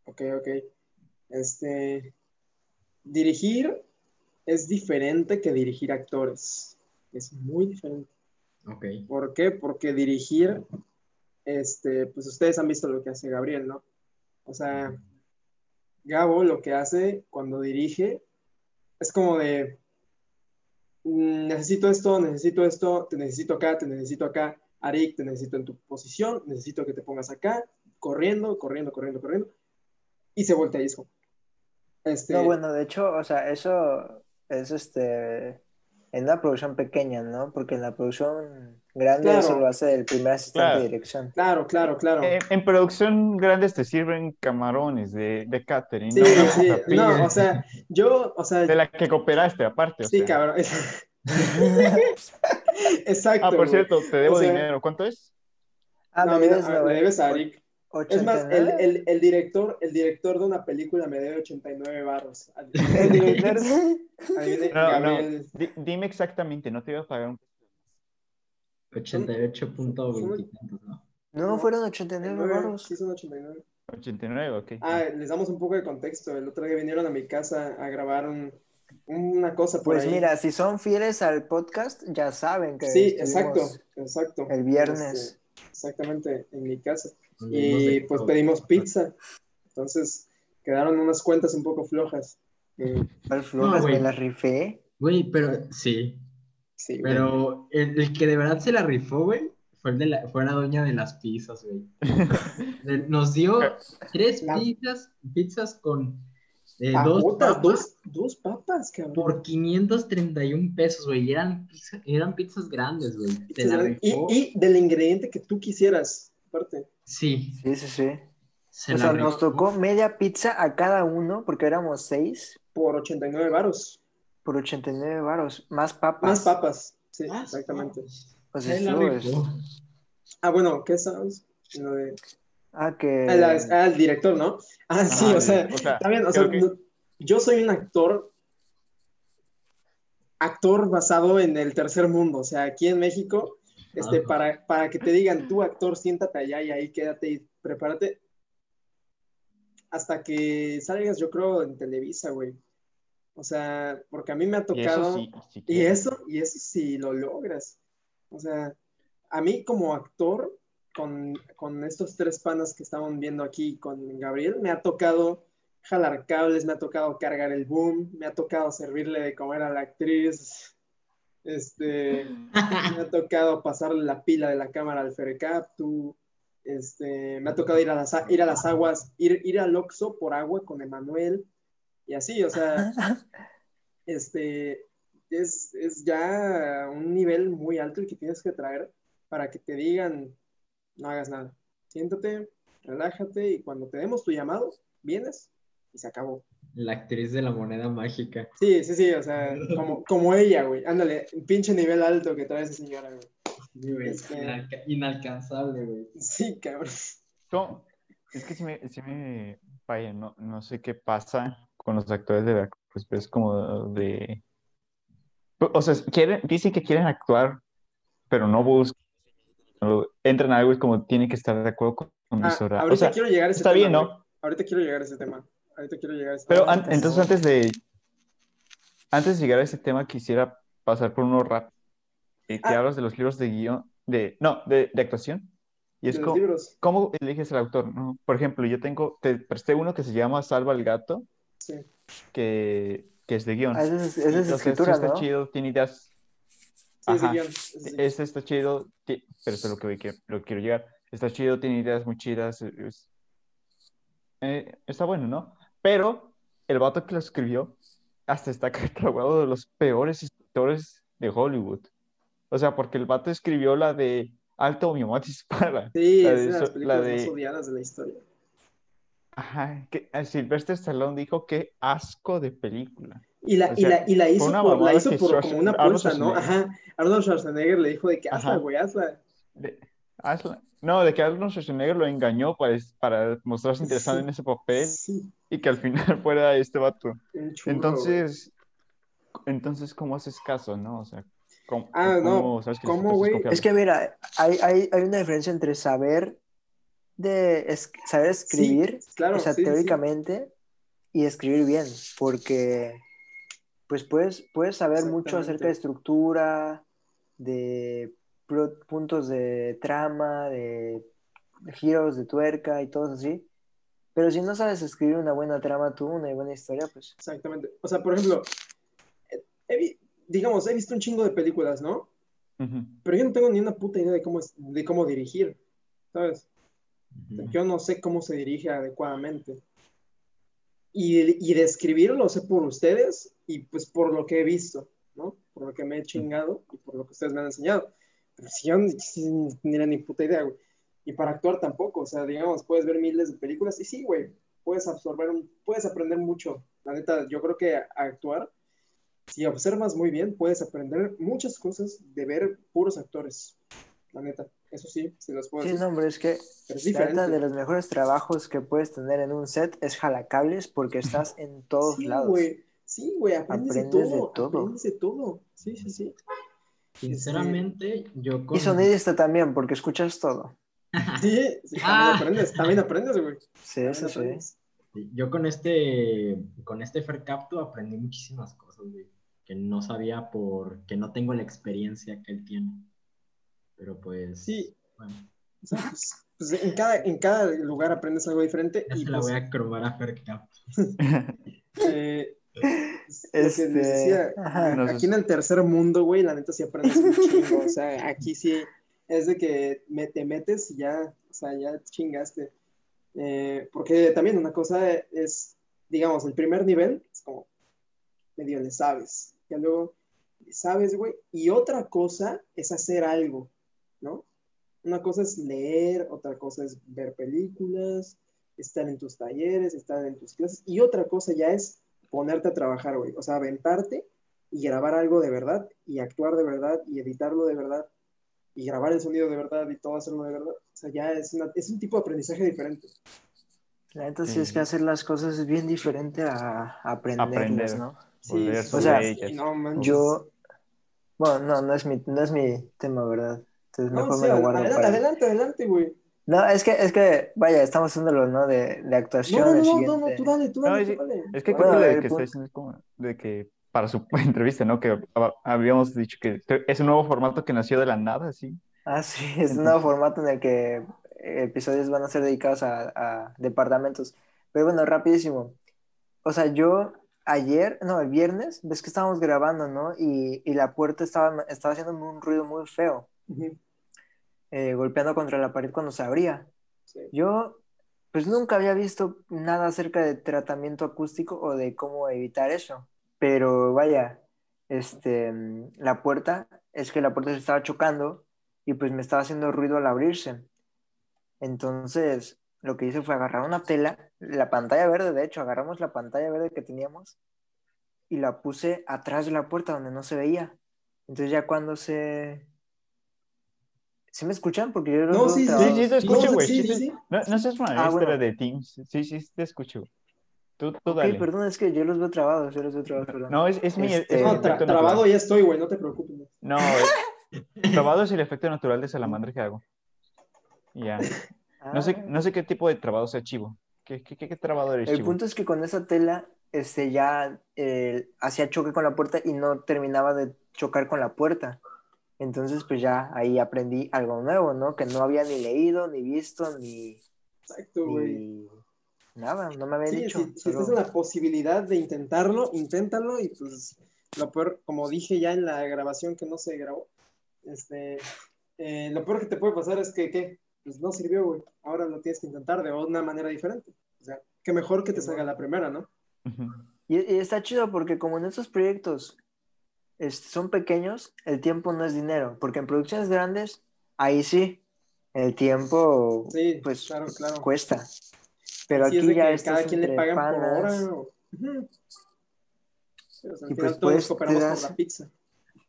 ok, ok. Este, dirigir es diferente que dirigir actores. Es muy diferente. Ok. ¿Por qué? Porque dirigir, este, pues ustedes han visto lo que hace Gabriel, ¿no? O sea, Gabo lo que hace cuando dirige es como de, mm, necesito esto, necesito esto, te necesito acá, te necesito acá, Arik, te necesito en tu posición, necesito que te pongas acá, corriendo, corriendo, corriendo, corriendo, y se voltea y es este, No, bueno, de hecho, o sea, eso es este en una producción pequeña, ¿no? Porque en la producción grande claro. eso lo hace el primer asistente de dirección. Claro, claro, claro. Eh, en, producción grandes te sirven camarones de, de catering. Sí, no, sí. no, o sea, yo, o sea... De la que cooperaste, aparte. Sí, o cabrón. Ah, Exacto. Ah, por cierto, te debo dinero. ¿Cuánto es? Ah, no, me, debes, no, me debes a Arik. Es más, el, el, director, el director de una película me debe 89 barros. Dime exactamente, no te iba a pagar un 88.20 ¿no? No, fueron 89 barros. 89. 89, ok. Ah, les damos un poco de contexto. El otro día vinieron a mi casa a grabar un, una cosa Pues mira, si son fieles al podcast, ya saben que. Sí, exacto, exacto. El viernes. Este, exactamente, en mi casa. Y pues pedimos pizza. Entonces quedaron unas cuentas un poco flojas. Eh, ¿Cuál flojas? güey. me la rifé. Güey, pero sí, sí, güey. pero el, el que de verdad se la rifó, güey, fue, el de la, fue la doña de las pizzas, güey. De- Nos dio tres La- pizzas, pizzas con eh, Ah, dos papas dos, dos papas, cabrón. por 531 pesos, güey. y Eran, pizza- eran pizzas grandes, güey. Y, y del ingrediente que tú quisieras, aparte. Sí, Sí, sí, sí. se o sea, nos tocó media pizza a cada uno, porque éramos seis, Por 89 varos. por 89 varos. Más papas. Más papas. Sí, Ah, exactamente. Pues estuvo, rifó. Ah, bueno, ¿qué sabes? Lo de- Ah, que... Ah, la- ah, el director, ¿no? Ah, sí, o sea, o sea, también, o sea, que- yo soy un actor, actor basado en el tercer mundo, o sea, aquí en México, este, Ajá. para, para que te digan, tú actor, siéntate allá y ahí quédate y prepárate, hasta que salgas, yo creo, en Televisa, güey. O sea, porque a mí me ha Y tocado... eso sí, sí Y eso, y eso sí lo logras. O sea, a mí como actor, con, con estos tres panas que estaban viendo aquí con Gabriel, me ha tocado jalar cables, me ha tocado cargar el boom, me ha tocado servirle de comer a la actriz, este, me ha tocado pasarle la pila de la cámara al Ferecaptu, este, me ha tocado ir a las, ir a las aguas, ir, ir al Oxxo por agua con Emanuel, y así, o sea, este, es, es ya un nivel muy alto el que tienes que traer para que te digan, no hagas nada, siéntate, relájate y cuando te demos tu llamado, vienes y se acabó. La actriz de la moneda mágica. Sí, sí, sí, o sea, como, como ella, güey. Ándale, pinche nivel alto que trae esa señora, güey. Sí, güey, Este- inalca- inalcanzable, güey. Sí, cabrón. Es que sí me, sí me vaya, no, no sé qué pasa con los actores de Veracruz, pero es como de... O sea, quieren, dicen que quieren actuar, pero no buscan. Entran a algo y como tienen que estar de acuerdo con, con Ah, mis horarios. ahorita O sea, quiero llegar a ese está tema. bien, güey. ¿no? Ahorita quiero llegar a ese tema. Ahorita quiero llegar a ese Pero an- entonces antes de antes de llegar a ese tema quisiera pasar por uno rápido. eh, que Ah. hablas de los libros de guion, de, no, de, de actuación. Y es como. ¿cómo eliges el autor? no? Por ejemplo, yo tengo, te presté uno que se llama Salva al Gato, Sí. que, que es de guion. Ah, esa es, es escritura, está ¿no? chido, tiene ideas. Sí, ese Ajá. guion. ese sí. Este está chido, ti- pero eso es lo que, voy- que- lo que quiero llegar. Está chido, tiene ideas muy chidas. es- eh, está bueno, ¿no? Pero el vato que lo escribió hasta está catalogado de los peores escritores de Hollywood. O sea, porque el vato escribió la de Alto, mi mamá dispara. Sí, La es de de las películas la de- más odiadas de la historia. Ajá, que eh, Sylvester Stallone dijo que asco de película. Y la, O y la, y la hizo, por, la hizo por como una pulsa, ¿no? Ajá. Arnold Schwarzenegger le dijo de que hazla, güey, hazla. De- hazla. No, de que Arnold Schwarzenegger lo engañó para, para mostrarse interesado Sí. en ese papel Sí, y que al final fuera este vato. Entonces, entonces, ¿cómo haces caso, no? O sea, ¿cómo, Ah, no, cómo sabes que el ¿cómo, escritor güey? confiable? Es que mira, hay, hay, hay una diferencia entre saber de es- saber escribir, claro, o sea, sí, sí, sí. teóricamente, y escribir bien, porque pues puedes, puedes saber mucho acerca de estructura, de puntos de trama, de giros de tuerca y todo así. Pero si no sabes escribir una buena trama tú, una buena historia, pues Exactamente. O sea, por ejemplo, he digamos, he visto un chingo de películas, ¿no? Ujú. Pero yo no tengo ni una puta idea de cómo, es- de cómo dirigir, ¿sabes? Ujú. Yo no sé cómo se dirige adecuadamente. Y, y de escribir lo sé por ustedes y pues por lo que he visto, ¿no? Por lo que me he chingado y por lo que ustedes me han enseñado. Pero si yo ni, ni ni puta idea, güey. Y para actuar tampoco, o sea, digamos, puedes ver miles de películas y sí, güey, puedes absorber, un- puedes aprender mucho. La neta, yo creo que a- a actuar, si observas muy bien, puedes aprender muchas cosas de ver puros actores. La neta, eso sí, se los puedo sí, decir. no, hombre, es que es la neta, de los mejores trabajos que puedes tener en un set es jalacables porque estás en todos Sí, lados. güey. Sí, güey, aprendes, Aprendes de de todo. todo. Aprendes de todo. Sí, sí, sí. Sinceramente, yo con... Y sonidista también, porque escuchas todo. Sí, sí, también Ah. aprendes, también aprendes, güey. Sí, También sí, sí. aprendes. Yo con este, con este Faircapto aprendí muchísimas cosas, güey, que no sabía porque no tengo la experiencia que él tiene. Pero pues, Sí. bueno, O sea, pues, pues en, cada, en cada lugar aprendes algo diferente. ya Y se la pues, voy a cromar a Faircapto. eh, pues, que Este, decía, ajá. No aquí en el tercer mundo, güey, la neta sí aprendes chingo. O sea, aquí sí es de que me, te metes y ya, o sea, ya chingaste. Eh, porque también una cosa es, digamos, el primer nivel es como medio le sabes. Ya luego le sabes, güey. Y otra cosa es hacer algo, ¿no? Una cosa es leer, otra cosa es ver películas, estar en tus talleres, estar en tus clases. Y otra cosa ya es ponerte a trabajar, güey. O sea, aventarte y grabar algo de verdad y actuar de verdad y editarlo de verdad y grabar el sonido de verdad y todo hacerlo de verdad. O sea, ya es, una- es un tipo de aprendizaje diferente. La neta sí es que hacer las cosas es bien diferente a aprenderlas, Aprender. ¿no? Sí, o sea, no. Yo, bueno, no, no es mi, no es mi tema, ¿verdad? Entonces No, mejor sí, me lo guardo adelante, para... adelante, adelante, güey. No, es que, es que, vaya, estamos haciéndolo, ¿no? De, de actuación. No, no, no, no, no, tú dale, tú No, dale, es- tú dale. Es que creo Bueno, que a lo ver, que está punto. diciendo es como de que para su entrevista, ¿no? Que hab- habíamos dicho que es un nuevo formato que nació de la nada, sí. Ah, sí, es un nuevo formato en el que episodios van a ser dedicados a, a departamentos. Pero bueno, rapidísimo. O sea, yo ayer, no, el viernes, ves que estábamos grabando, ¿no? Y, y la puerta estaba, estaba haciendo un ruido muy feo, eh, golpeando contra la pared cuando se abría. sí. Yo, pues nunca había visto nada acerca de tratamiento acústico o de cómo evitar eso. Pero vaya, este, mm, la puerta, es que la puerta se estaba chocando y pues me estaba haciendo ruido al abrirse. Entonces, lo que hice fue agarrar una tela, la pantalla verde, de hecho, agarramos la pantalla verde que teníamos y la puse atrás de la puerta donde no se veía. Entonces ya cuando se... ¿Sí me escuchan? Porque yo No, sí, sí, trabados. Sí, sí, te escucho, güey. sí, Sí, sí, sí. sí. No, no seas Ah, bueno. de Teams. Sí, sí, te escucho. Tú, tú dale. perdón, es que yo los veo trabados, yo los veo trabados, perdón. No, es, es mi, es Este- mi No, tra- efecto trabado natural. ya estoy, güey, no te preocupes. No, es- trabado es el efecto natural de salamandra que hago. Ya. No sé, Ah. no sé qué tipo de trabado sea chivo. ¿Qué, qué, qué, qué trabado eres, El chivo? punto es que con esa tela este, ya eh, hacía choque con la puerta y no terminaba de chocar con la puerta. Entonces, pues ya ahí aprendí algo nuevo, ¿no? Que no había ni leído, ni visto, ni, Exacto, güey. ni nada, no me había Sí, dicho. si, si solo- estás en la posibilidad de intentarlo, inténtalo y pues lo peor, como dije ya en la grabación que no se grabó, este, eh, lo peor que te puede pasar es que, ¿qué? Pues no sirvió, güey. Ahora lo tienes que intentar de una manera diferente. O sea, que mejor que te salga la primera, ¿no? Y, y está chido porque como en estos proyectos este, son pequeños, el tiempo no es dinero, porque en producciones grandes, ahí sí, el tiempo Sí, pues claro, claro. cuesta. Pero Sí, es aquí de ya que cada quien le pagan panas. por hora. o sea, Y final pues, todos pues, cooperamos te por das- la pizza.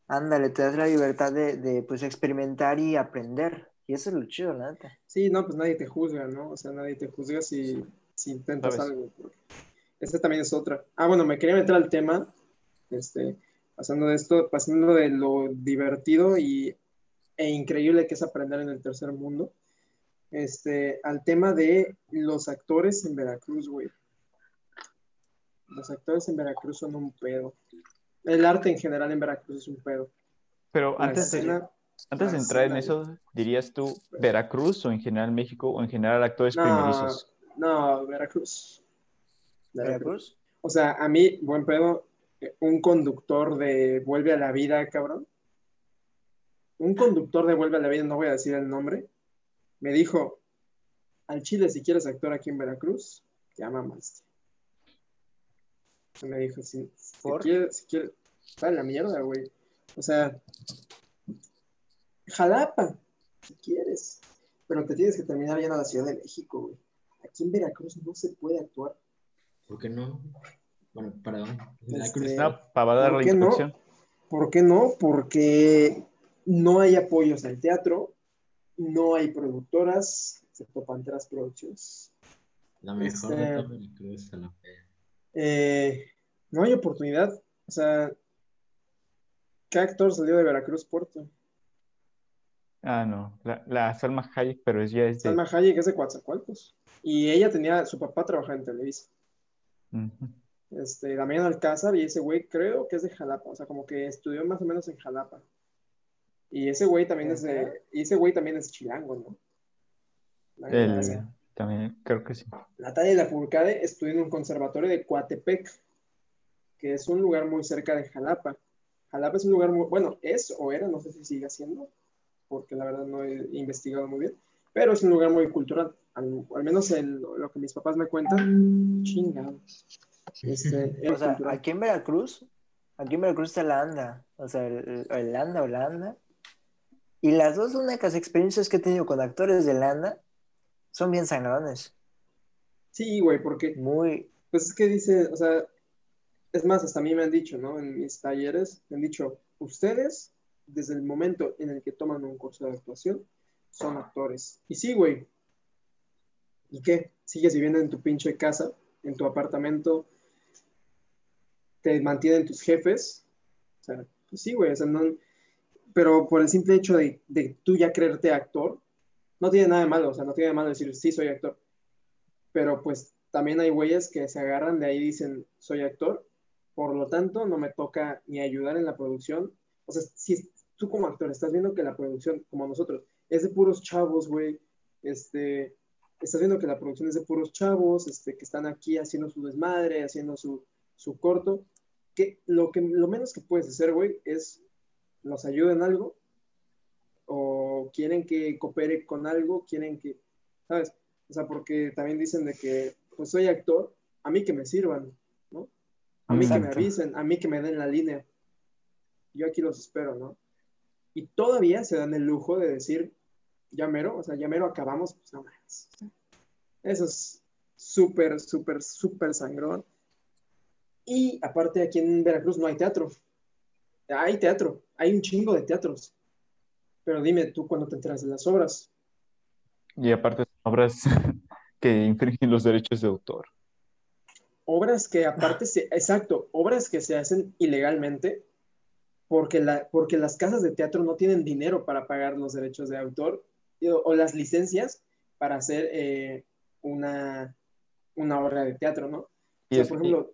Ándale, te das la libertad de, de, pues experimentar y aprender. Y eso es lo chido, la neta. Sí, no, pues nadie te juzga, ¿no? O sea, nadie te juzga si, si intentas ¿Sabes? algo. Esta también es otra. Ah, bueno, me quería meter al tema, este, pasando de esto, pasando de lo divertido y, e increíble que es aprender en el tercer mundo, este, al tema de los actores en Veracruz, güey. Los actores en Veracruz son un pedo. El arte en general en Veracruz es un pedo. Pero La antes de, antes entrar en eso, ¿dirías tú Veracruz o en general México o en general actores No, primerizos? no, Veracruz. Veracruz. O sea, a mí, buen pedo, un conductor de Vuelve a la Vida, cabrón. Un conductor de Vuelve a la Vida, no voy a decir el nombre, me dijo, al Chile, si quieres actuar aquí en Veracruz, te mamaste. Me dijo, si, si ¿Por? quieres, si quieres, está en la mierda, güey. O sea, Jalapa, si quieres, pero te tienes que terminar yendo a la Ciudad de México, güey. Aquí en Veracruz no se puede actuar. ¿Por qué no? Bueno, perdón. Este, No, para dar ¿por la qué no? ¿Por qué no? Porque no hay apoyos al teatro, no hay productoras, excepto Panteras Productions. La mejor Este- de todo Veracruz, a la. Eh, no hay oportunidad. O sea, ¿qué actor salió de Veracruz Puerto? Ah, no. La, la Salma Hayek, pero es ya es de... Salma Hayek es de Coatzacoalcos. Y ella tenía, su papá trabajaba en Televisa. Ujú. Este, Damián Alcázar y ese güey creo que es de Jalapa. O sea, como que estudió más o menos en Jalapa. Y ese güey también es de, y ese güey también es chilango, ¿no? La El- neta, también creo que sí. Natalia Lafourcade estudió en un conservatorio de Coatepec, que es un lugar muy cerca de Jalapa. Jalapa es un lugar muy, bueno, es o era, no sé si sigue siendo, porque la verdad no he investigado muy bien, pero es un lugar muy cultural, al, al menos en lo que mis papás me cuentan, chingados. Este, es O sea, cultural. aquí en Veracruz, aquí en Veracruz está la ANDA, o sea, el, el ANDA o la ANDA. Y las dos únicas experiencias que he tenido con actores de la ANDA son bien sangrones. Sí, güey, porque Muy, Pues es que dice, o sea, es más, hasta a mí me han dicho, ¿no? En mis talleres, me han dicho, ustedes, desde el momento en el que toman un curso de actuación, son actores. Y sí, güey. ¿Y qué? Sigues viviendo en tu pinche casa, en tu apartamento, te mantienen tus jefes. O sea, pues sí, güey, o sea, no, pero por el simple hecho de, de tú ya creerte actor, no tiene nada de malo, o sea, no tiene nada de malo decir, sí, soy actor. Pero pues también hay güeyes que se agarran de ahí y dicen, soy actor, por lo tanto no me toca ni ayudar en la producción. O sea, si tú como actor estás viendo que la producción, como nosotros, es de puros chavos, güey, este, estás viendo que la producción es de puros chavos, este, que están aquí haciendo su desmadre, haciendo su, su corto, que lo, que lo menos que puedes hacer, güey, es nos ayuden algo o quieren que coopere con algo, quieren que, ¿sabes? O sea, porque también dicen de que, pues soy actor, a mí que me sirvan, ¿no? A mí que me Exacto. avisen, a mí que me den la línea. Yo aquí los espero, ¿no? Y todavía se dan el lujo de decir, ya mero, o sea, ya mero acabamos, pues no más. Eso es súper, súper, súper sangrón. Y aparte aquí en Veracruz no hay teatro. Hay teatro, hay un chingo de teatros. Pero dime tú cuando te enteras de las obras. Y aparte son obras que infringen los derechos de autor. Obras que aparte, se, exacto, obras que se hacen ilegalmente porque, la, porque las casas de teatro no tienen dinero para pagar los derechos de autor o, o las licencias para hacer eh, una, una obra de teatro, ¿no? Y, O sea, es- por ejemplo,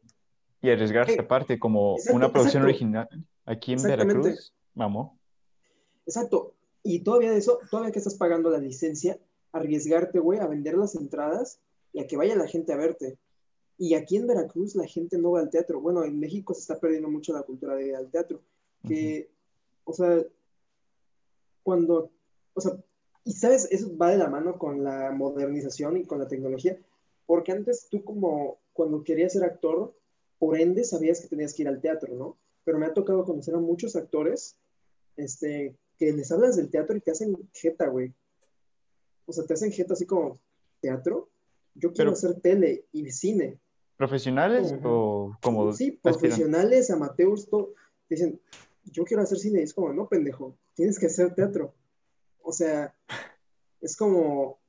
y arriesgarse ¿Qué? aparte como Exacto, una producción exacto. original aquí en. Veracruz. Vamos. Exacto. Y todavía de eso, todavía que estás pagando la licencia, arriesgarte, güey, a vender las entradas y a que vaya la gente a verte. Y aquí en Veracruz la gente no va al teatro. Bueno, en México se está perdiendo mucho la cultura de ir al teatro. Que, o sea, cuando, o sea, y sabes, eso va de la mano con la modernización y con la tecnología, porque antes tú como cuando querías ser actor, por ende sabías que tenías que ir al teatro, ¿no? Pero me ha tocado conocer a muchos actores, este, que les hablas del teatro y te hacen jeta, güey. O sea, te hacen jeta así como, ¿teatro? Yo quiero Pero- hacer tele y cine. ¿Profesionales o como Sí, profesionales, amateurs, todo, dicen, yo quiero hacer cine, y es como, no, pendejo, tienes que hacer teatro. O sea, es como,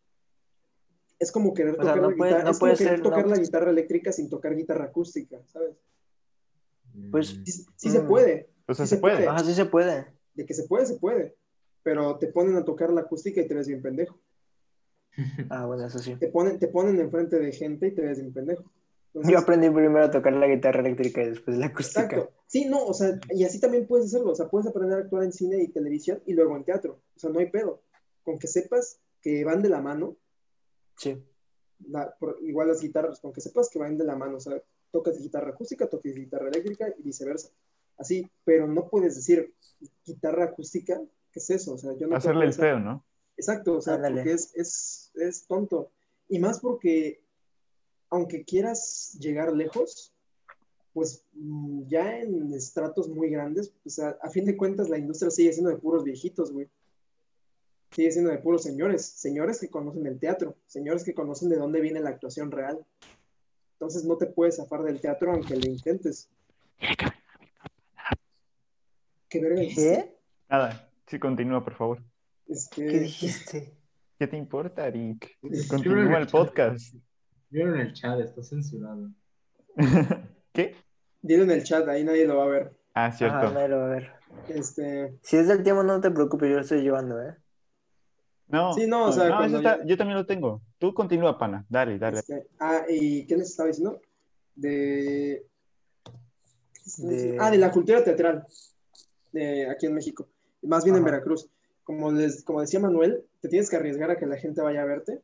es como querer O sea, tocar no la puede- guitarra, no es como puede querer ser, tocar no. la guitarra eléctrica sin tocar guitarra acústica, ¿sabes? Pues- Mm. Sí, se Mm. puede, O sea, sí se se puede. puede. Ajá, sí se puede. de que se puede, se puede, pero te ponen a tocar la acústica y te ves bien pendejo. Ah, bueno, eso sí. Te ponen, te ponen enfrente de gente y te ves bien pendejo. Entonces, Yo aprendí primero a tocar la guitarra eléctrica y después la acústica. Exacto. Sí, no, o sea, y así también puedes hacerlo. O sea, puedes aprender a actuar en cine y televisión y luego en teatro. O sea, no hay pedo. Con que sepas que van de la mano, Sí. la- por- igual las guitarras, con que sepas que van de la mano. O sea, tocas guitarra acústica, tocas guitarra eléctrica y viceversa. Así, pero no puedes decir guitarra acústica, ¿qué es eso? O sea, yo no Hacerle el feo, ¿no? Exacto, o sea, Ándale. porque es, es, es tonto. Y más porque, aunque quieras llegar lejos, pues mm, ya en estratos muy grandes, pues a, a fin de cuentas la industria sigue siendo de puros viejitos, güey. Sigue siendo de puros señores, señores que conocen el teatro, señores que conocen de dónde viene la actuación real. Entonces no te puedes zafar del teatro aunque lo intentes. ¿Qué verga dijiste? ¿Qué? Nada. Sí, continúa, por favor. Este, ¿Qué dijiste? ¿Qué te importa, Rick? Continúa el chat. podcast. Vieron en el chat, está censurado. ¿Qué? dilo en el chat, ahí nadie lo va a ver. Ah, cierto. Ajá, nadie lo va a ver. Este, Si es del tiempo, no te preocupes, yo lo estoy llevando, ¿eh? No, Sí, no, o sea, está- yo también lo tengo. Tú continúa, pana. Dale, dale. Este, ah, ¿y qué les estaba diciendo? De... De- Ah, de la cultura teatral de aquí en México, más bien en. Veracruz. Como, les, como decía Manuel, te tienes que arriesgar a que la gente vaya a verte.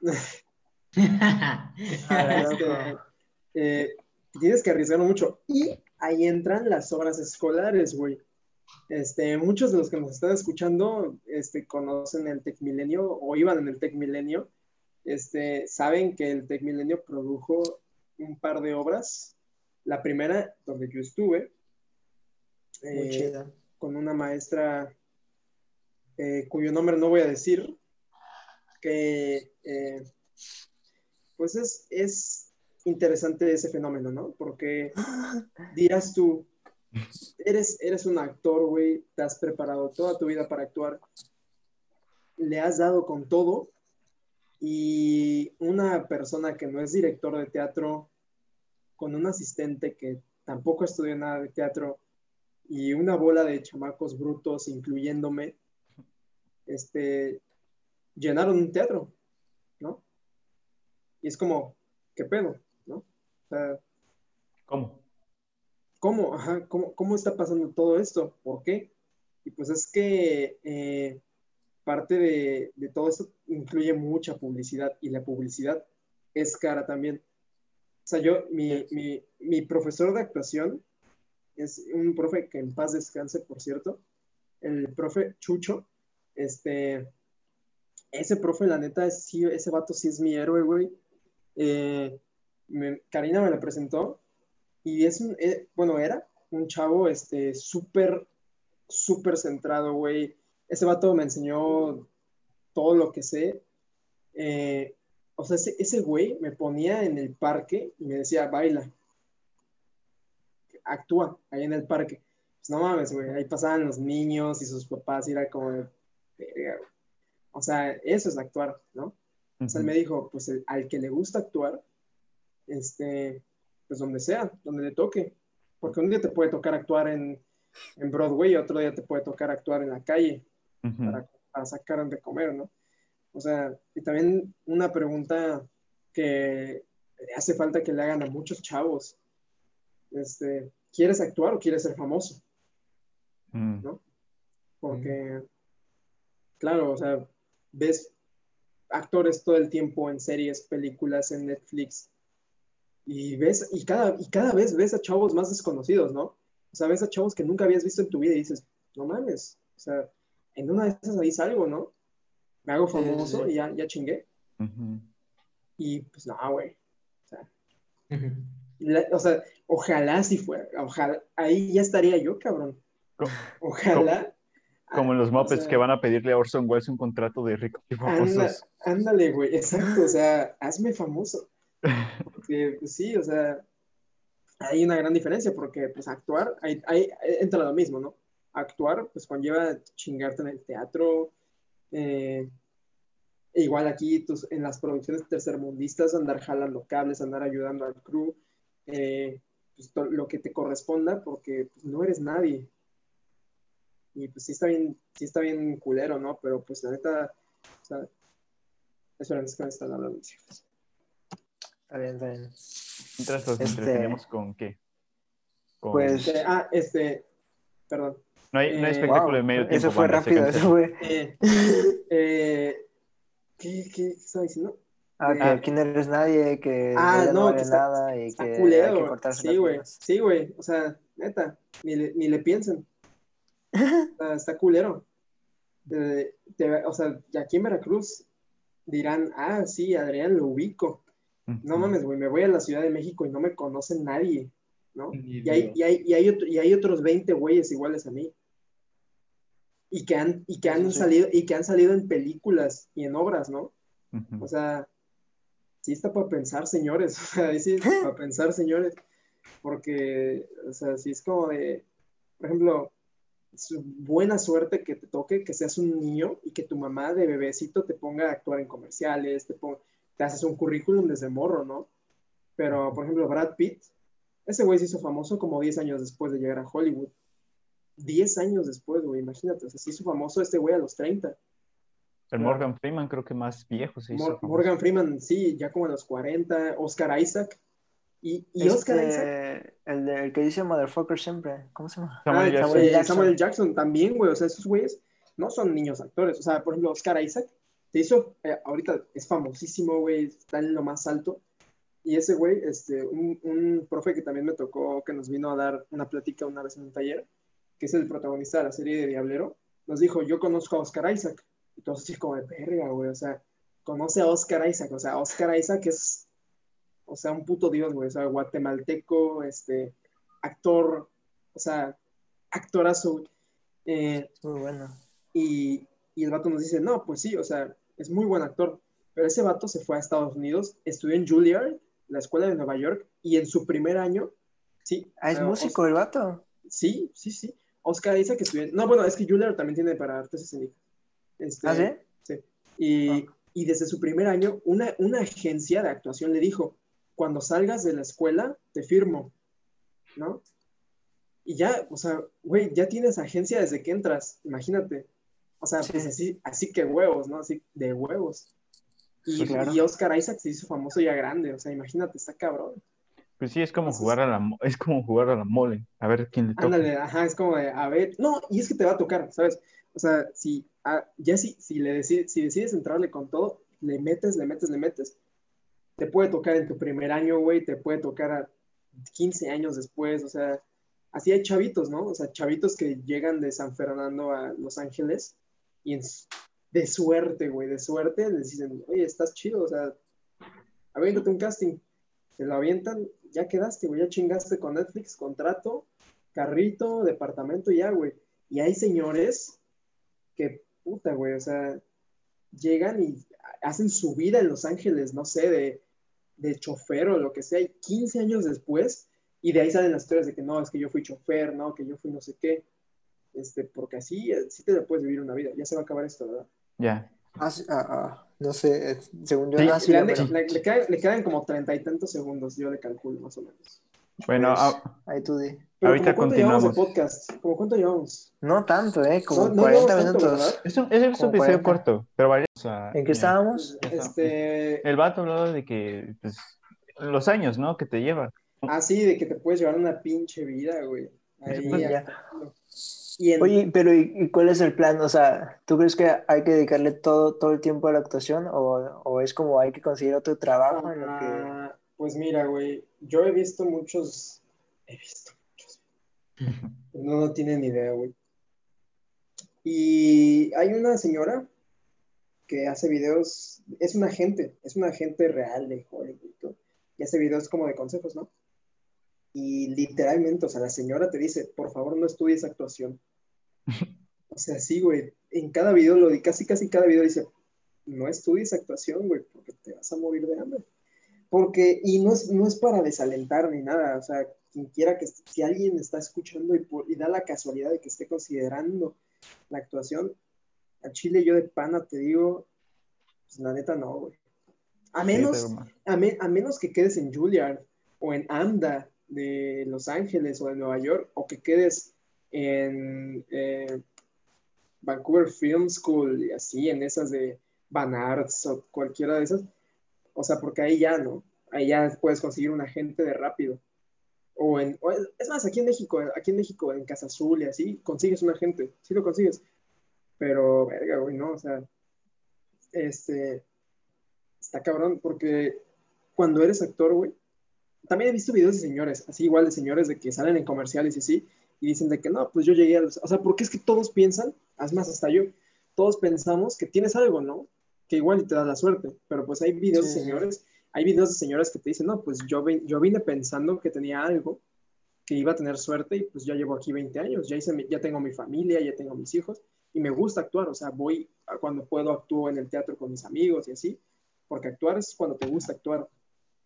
Ah, Este, eh, tienes que arriesgar mucho. Y ahí entran las obras escolares, güey. Este, muchos de los que nos están escuchando este, conocen el Tec Milenio o iban en el Tec Milenio. Este, saben que el Tec Milenio produjo un par de obras. La primera, donde yo estuve, Muy eh, chida. con una maestra eh, cuyo nombre no voy a decir, que eh, pues es, es interesante ese fenómeno, ¿no? Porque dirás tú, eres, eres un actor, güey, te has preparado toda tu vida para actuar, le has dado con todo y una persona que no es director de teatro, con un asistente que tampoco estudió nada de teatro y una bola de chamacos brutos, incluyéndome, este, llenaron un teatro, ¿no? Y es como, ¿qué pedo? ¿No? ¿Cómo? ¿Cómo? Ajá, ¿cómo, cómo está pasando todo esto? ¿Por qué? Y pues es que eh, parte de, de todo esto incluye mucha publicidad y la publicidad es cara también. O sea, yo, mi, mi, mi profesor de actuación es un profe que en paz descanse, por cierto, el profe Chucho, este, ese profe, la neta, es, sí, ese vato sí es mi héroe, güey. Eh, me- Karina me lo presentó y es un, eh, bueno, era un chavo, este, súper, súper centrado, güey. Ese vato me enseñó todo lo que sé. Eh, o sea, ese, ese güey me ponía en el parque y me decía, baila, actúa ahí en el parque. Pues no mames, güey, ahí pasaban los niños y sus papás y era como, o sea, eso es actuar, ¿no? O sea, él me dijo, pues el- al que le gusta actuar, este, pues donde sea, donde le toque. Porque un día te puede tocar actuar en, en Broadway y otro día te puede tocar actuar en la calle para, para sacar de comer, ¿no? O sea, y también una pregunta que hace falta que le hagan a muchos chavos. Este, ¿quieres actuar o quieres ser famoso? Mm. ¿no? Porque, claro, o sea, ves actores todo el tiempo en series, películas, en Netflix, y ves, y cada, y cada vez ves a chavos más desconocidos, ¿no? O sea, ves a chavos que nunca habías visto en tu vida y dices, no mames, o sea, en una de esas ahí salgo, ¿no? Me hago sí, famoso sí. y ya, ya chingué. Y pues no, güey. O sea, o sea, ojalá si fuera, ojalá, ahí ya estaría yo, cabrón. Ojalá. Como en los O Muppets sea, que van a pedirle a Orson Welles un contrato de ricos y famosos. ándale, güey, exacto, o sea, hazme famoso. Porque, pues sí, o sea, hay una gran diferencia porque, pues, actuar, ahí, ahí entra lo mismo, ¿no? Actuar, pues, conlleva chingarte en el teatro, eh, e igual aquí, tus, en las producciones tercermundistas, andar jalando cables, andar ayudando al crew, eh, pues, lo que te corresponda, porque pues, no eres nadie. Y pues sí está bien, sí está bien culero, ¿no? Pero pues la neta, o sea, esperen, es que me están hablando. Está bien, está bien. Mientras los Este- entretenemos con qué. Con- Pues- Este, ah, este, perdón. no hay, no hay eh, espectáculo Wow, de medio tiempo. Eso fue banda, rápido, eso fue. Eh, eh, ¿qué, qué, qué estaba diciendo? Ah, que Ah. aquí no eres nadie, que Ah, no, no, que está- nada y Está que hay culero. que cortarse Sí, las güey. Sí, güey. O sea, neta, ni le, ni le piensen. Está culero. Eh, o sea, y aquí en Veracruz dirán, ah, sí, Adrián lo ubico. No mames, güey, me voy a la Ciudad de México y no me conoce nadie, ¿no? Y hay, y hay, y hay, otro- y hay otros 20 güeyes iguales a mí. Y que han, y que han sí. salido, y que han salido en películas y en obras, ¿no? O sea, sí está para pensar, señores. O sea, sí está para pensar, señores. Porque, o sea, sí es como de, por ejemplo, es buena suerte que te toque, que seas un niño y que tu mamá de bebecito te ponga a actuar en comerciales, te, pon- te haces un currículum desde morro, ¿no? Pero, por ejemplo, Brad Pitt, ese güey se hizo famoso como 10 años después de llegar a Hollywood. 10 años después, güey, imagínate. O sea, se hizo famoso este güey a los 30. El Morgan Freeman creo que más viejo se hizo. Mor- famoso. Morgan Freeman, sí, ya como a los 40. Oscar Isaac. Y, y Oscar Isaac. Este, el, de- el que dice motherfucker siempre, ¿cómo se llama? Samuel Ah, Jackson. Samuel, Jackson. Samuel Jackson también, güey. O sea, esos güeyes no son niños actores. O sea, por ejemplo, Oscar Isaac se hizo, eh, ahorita es famosísimo, güey, está en lo más alto. Y ese güey, este, un, un profe que también me tocó, que nos vino a dar una plática una vez en un taller, que es el protagonista de la serie de Diablero, nos dijo, yo conozco a Oscar Isaac. Y todos así como de verga, güey. O sea, conoce a Oscar Isaac. O sea, Oscar Isaac es, o sea, un puto dios, güey. O sea, guatemalteco, este, actor, o sea, actorazo, güey. Eh, Muy bueno. y, y el vato nos dice, no, pues sí, o sea, es muy buen actor, pero ese vato se fue a Estados Unidos, estudió en Juilliard, la escuela de Nueva York, y en su primer año, sí. Ah, es eh, músico el vato. Sí, sí, sí. Oscar dice que estudió, no, bueno, es que Juilliard también tiene para artes escénicas. Este, ¿Ah, sí? Sí. Y, Ah. y desde su primer año, una, una agencia de actuación le dijo, cuando salgas de la escuela, te firmo, ¿no? Y ya, o sea, güey, ya tienes agencia desde que entras, imagínate. O sea, Sí. pues así, así que huevos, ¿no? Así de huevos. Y, Sí, claro. y Oscar Isaac se hizo famoso ya grande, o sea, imagínate, está cabrón. Pues sí, es como Entonces- jugar a la es como jugar a la mole. A ver quién le toca. Ándale, ajá, es como de, a ver, no, y es que te va a tocar, ¿sabes? O sea, si, ya si, si, le decides, si decides entrarle con todo, le metes, le metes, le metes, te puede tocar en tu primer año, güey, te puede tocar a 15 años después, o sea, así hay chavitos, ¿no? O sea, chavitos que llegan de San Fernando a Los Ángeles y de suerte, güey, de suerte les dicen, oye, estás chido, o sea, aviéntate un casting, te lo avientan, ya quedaste, güey, ya chingaste con Netflix, contrato, carrito, departamento, ya, güey. Y hay señores que, puta, güey, o sea, llegan y hacen su vida en Los Ángeles, no sé, de, de chofer o lo que sea, y 15 años después, y de ahí salen las historias de que no, es que yo fui chofer, no, que yo fui no sé qué, este, porque así, sí te puedes vivir una vida, ya se va a acabar esto, ¿verdad? Ya. Ah, sí, ah, ah, no sé, eh, según yo, Sí, ah, sí, le, pero- le- le quedan, le quedan como treinta y tantos segundos, yo le calculo más o menos. Bueno, Pues, ah, ahí tú di. Pero Ahorita ¿cómo cuánto llevamos de continuamos. podcast? ¿Cómo cuánto llevamos? No tanto, ¿eh? Como No, no 40 llevamos tanto, minutos. es un, es un episodio 40. corto, pero vale. o sea, ¿En qué estábamos? Este, El vato hablaba de que, pues, los años, ¿no? Que te lleva. así de que te puedes llevar una pinche vida, güey. Ahí, Pues ya. Actuando. Y en- Oye, pero ¿y, cuál es el plan? O sea, ¿tú crees que hay que dedicarle todo, todo el tiempo a la actuación o, o es como hay que conseguir otro trabajo en lo que... Ah, pues mira, güey, yo he visto muchos, he visto muchos, no, no tienen ni idea, güey. Y hay una señora que hace videos, es una agente, es una agente real de Hollywood, y hace videos como de consejos, ¿no? Y literalmente, o sea, la señora te dice, por favor no estudies actuación. O sea, sí, güey, en cada video, lo casi, casi cada video dice, no estudies actuación, güey, porque te vas a morir de hambre. Porque, y no es, no es para desalentar ni nada, o sea, quien quiera que, si alguien está escuchando y, por- y da la casualidad de que esté considerando la actuación, a Chile yo de pana te digo, pues la neta no, güey. A menos, Sí, a, me- a menos que quedes en Juilliard o en AMDA de Los Ángeles o de Nueva York, o que quedes en eh, Vancouver Film School y así, en esas de Van Arts o cualquiera de esas. O sea, porque ahí ya, ¿no? Ahí ya puedes conseguir un agente de rápido. O en, o es más, aquí en México, aquí en México, en Casa Azul y así, consigues un agente, sí lo consigues. Pero, verga, güey, no, o sea, este, está cabrón, porque cuando eres actor, güey, también he visto videos de señores, así igual de señores de que salen en comerciales y así, y dicen de que no, pues yo llegué a los, o sea, porque es que todos piensan, es más, hasta yo, todos pensamos que tienes algo, ¿no? Que igual y te da la suerte, pero pues hay videos Sí. de señores, hay videos de señores que te dicen, no, pues yo, yo vine pensando que tenía algo, que iba a tener suerte y pues ya llevo aquí 20 años, ya, hice, ya tengo mi familia, ya tengo mis hijos y me gusta actuar, o sea, voy a- cuando puedo actúo en el teatro con mis amigos y así, porque actuar es cuando te gusta actuar.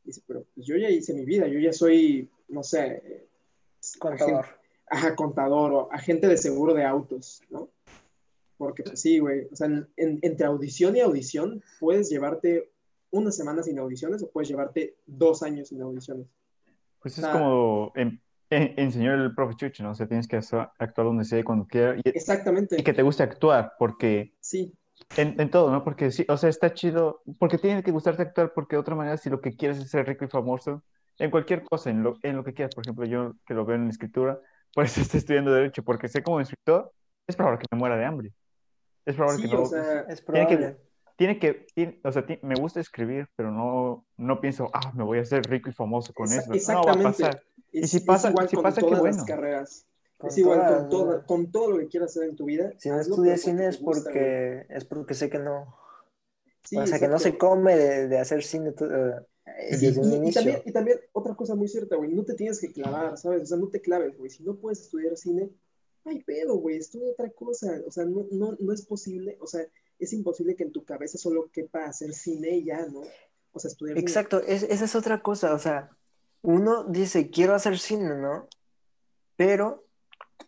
Dice, pero pues yo ya hice mi vida, yo ya soy, no sé, Contador. agente- ajá, contador o agente de seguro de autos, ¿no? Porque pues sí, güey, o sea, en- en- entre audición y audición puedes llevarte una semana sin audiciones o puedes llevarte dos años sin audiciones. Pues es Ah. como en- el profe Chucho, ¿no? O sea, tienes que actuar donde sea y cuando quiera. Y, Exactamente, y que te guste actuar, porque sí, en, en todo, ¿no? Porque sí, o sea, está chido, porque tiene que gustarte actuar, porque de otra manera, si lo que quieres es ser rico y famoso, en cualquier cosa, en lo, en lo que quieras, por ejemplo, yo que lo veo en escritura, por eso estoy estudiando Derecho, porque sé como escritor, es probable que me muera de hambre. Es probable sí, que no. o sea, Es tiene que- probable. tiene que, tiene- o sea, ti- me gusta escribir, pero no, no pienso, ah, me voy a hacer rico y famoso con eso. No va a pasar. es, Y si pasa- si pasa, qué todas las bueno. carreras. Es igual con todo, con todo lo que quieras hacer en tu vida. Si no estudias cine es gusta, porque, es porque sé que no. Sí, o sea, que no se come de, de hacer cine eh, Sí, desde un y, y inicio. también, y también otra cosa muy cierta, güey, no te tienes que clavar, ¿sabes? O sea, no te claves, güey. Si no puedes estudiar cine, hay pedo, güey, estudia otra cosa. O sea, no, no, no es posible, o sea, es imposible que en tu cabeza solo quepa hacer cine y ya, ¿no? O sea, estudiar cine. Exacto, es- esa es otra cosa. O sea, uno dice, quiero hacer cine, ¿no? Pero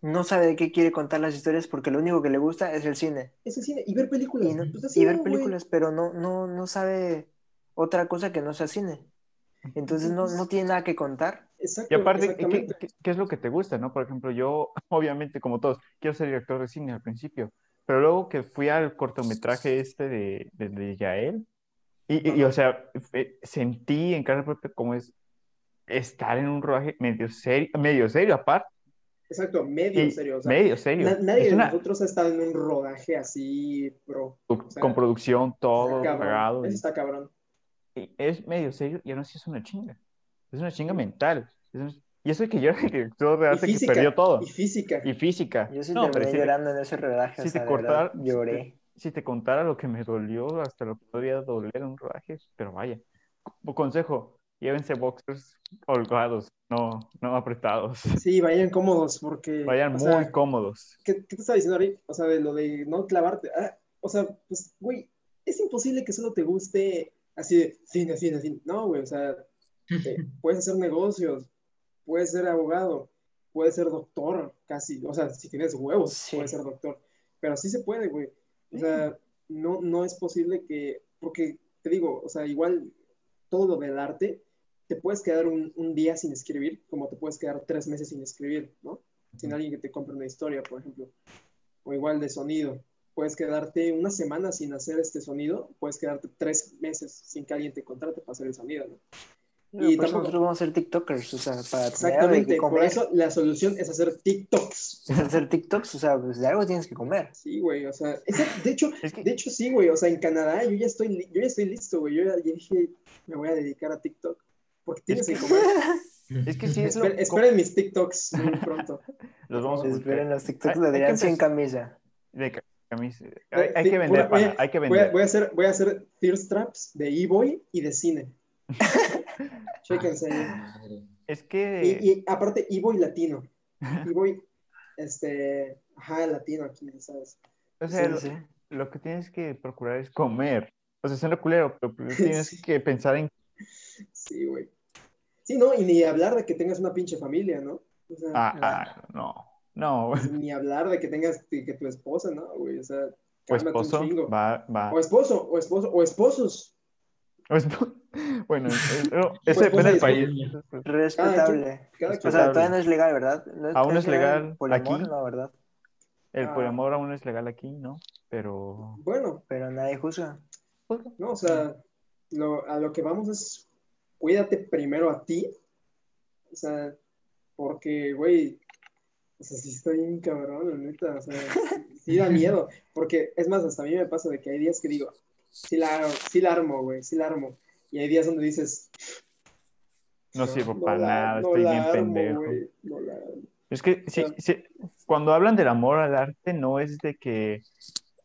no sabe de qué quiere contar las historias porque lo único que le gusta es el cine. Es el cine, y ver películas. Y, no- pues así y ver películas, pero no, no, no sabe otra cosa que no sea cine. Entonces no, no tiene nada que contar. Exacto, Y aparte, ¿qué, qué- qué es lo que te gusta, no? Por ejemplo, yo, obviamente, como todos, quiero ser director de cine al principio, pero luego que fui al cortometraje este de, de, de Yael, y, y- y, o sea, fe- sentí en carne propia cómo es estar en un rodaje medio serio, medio serio aparte, Exacto, medio y- serio. O sea, medio serio. na- nadie Es de una- nosotros ha estado en un rodaje así, pro. o sea, con producción, todo Está pagado, eso está cabrón. y es medio serio y aún así es una chinga. Es una chinga mental. Es Y eso que yo era el director de arte que perdió todo. y física. Y física. Yo sí No, terminé si te- llorando en ese rodaje. si o sea, te de verdad, cortar- lloré. si te contara lo que me dolió, hasta lo que podría doler en un rodaje, pero vaya. Co- Consejo, llévense boxers holgados, no, no apretados. Sí, vayan cómodos porque... Vayan muy sea, cómodos. ¿qué, qué te estaba diciendo ahorita? O sea, de lo de no clavarte. Ah, o sea, pues, güey, es imposible que solo te guste así de cine, cine, cine. No, güey, o sea, te- puedes hacer negocios, puedes ser abogado, puedes ser doctor, casi. O sea, si tienes huevos, Sí. puedes ser doctor. Pero sí se puede, güey. O sea, no, no es posible que, porque te digo, o sea, igual todo lo del arte, te puedes quedar un, un día sin escribir, como te puedes quedar tres meses sin escribir, ¿no? Sin alguien que te compre una historia, por ejemplo. O igual de sonido. Puedes quedarte una semana sin hacer este sonido, puedes quedarte tres meses sin que alguien te contrate para hacer el sonido, ¿no? Y por tampoco- nosotros vamos a ser TikTokers, o sea, para Exactamente, por eso la solución es hacer TikToks. Hacer TikToks, o sea, pues de algo tienes que comer. Sí, güey, o sea, de hecho, Es que- de hecho sí, güey, o sea, en Canadá yo ya estoy, yo ya estoy listo, güey, yo ya dije, me voy a dedicar a TikTok, porque tienes que que- comer. Es que sí es lo... Esper- esperen mis TikToks muy pronto. Los vamos a buscar. Esperen los TikToks de Adrián sin camisa. De ca- camisa. Hay, hay que vender, voy- voy a- pana, hay que Voy a, vender. voy a hacer, voy a hacer thirst traps de e-boy y de cine. Chéquense. Es que... Y, y aparte, e-boy latino. E-boy, este, ajá, latino aquí, ¿sabes? o sea, Sí, lo, sí. lo que tienes que procurar es comer. O sea, suena culero, pero primero tienes Sí. que pensar en... Sí, güey. Sí, no, y ni hablar de que tengas una pinche familia, ¿no? O sea, Ah, ah, no, no. pues, ni hablar de que tengas, que, que tu esposa, ¿no, güey? O sea, O un esposo, va, va. O esposo, o esposo, o esposos. O espo- Bueno, eso, eso Pues, depende pues, del es- país. Respetable. Cada O sea, todavía no es legal, ¿verdad? ¿No Aún es que era legal aquí. No, ¿verdad? El Ah. poliamor aún es legal aquí, ¿no? Pero... Bueno, Pero nadie juzga. no, o sea, lo- a lo que vamos es, cuídate primero a ti. O sea, porque, güey, o sea, sí está bien cabrón, la neta, o sea, sí da miedo. Porque, es más, hasta a mí me pasa de que hay días que digo, sí la, sí la armo, güey, sí la armo. Y hay días donde dices, No sirvo no para la- nada, no estoy bien armo, pendejo. la. Es que sea- sí, cuando hablan del amor al arte, no es de que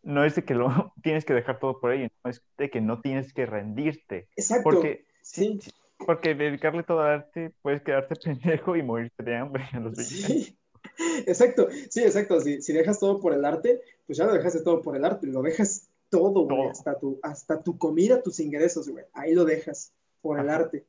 no es de que lo tienes que dejar todo por ello, no es de que no tienes que rendirte. Exacto. Porque, sí, porque dedicarle todo al arte puedes quedarte pendejo y morirte de hambre a los 20 años. Sí, exacto, sí, exacto. Si, si dejas todo por el arte, pues ya lo dejaste todo por el arte, lo dejas todo, güey, Todo. hasta tu, hasta tu comida, tus ingresos, güey, ahí lo dejas por el arte.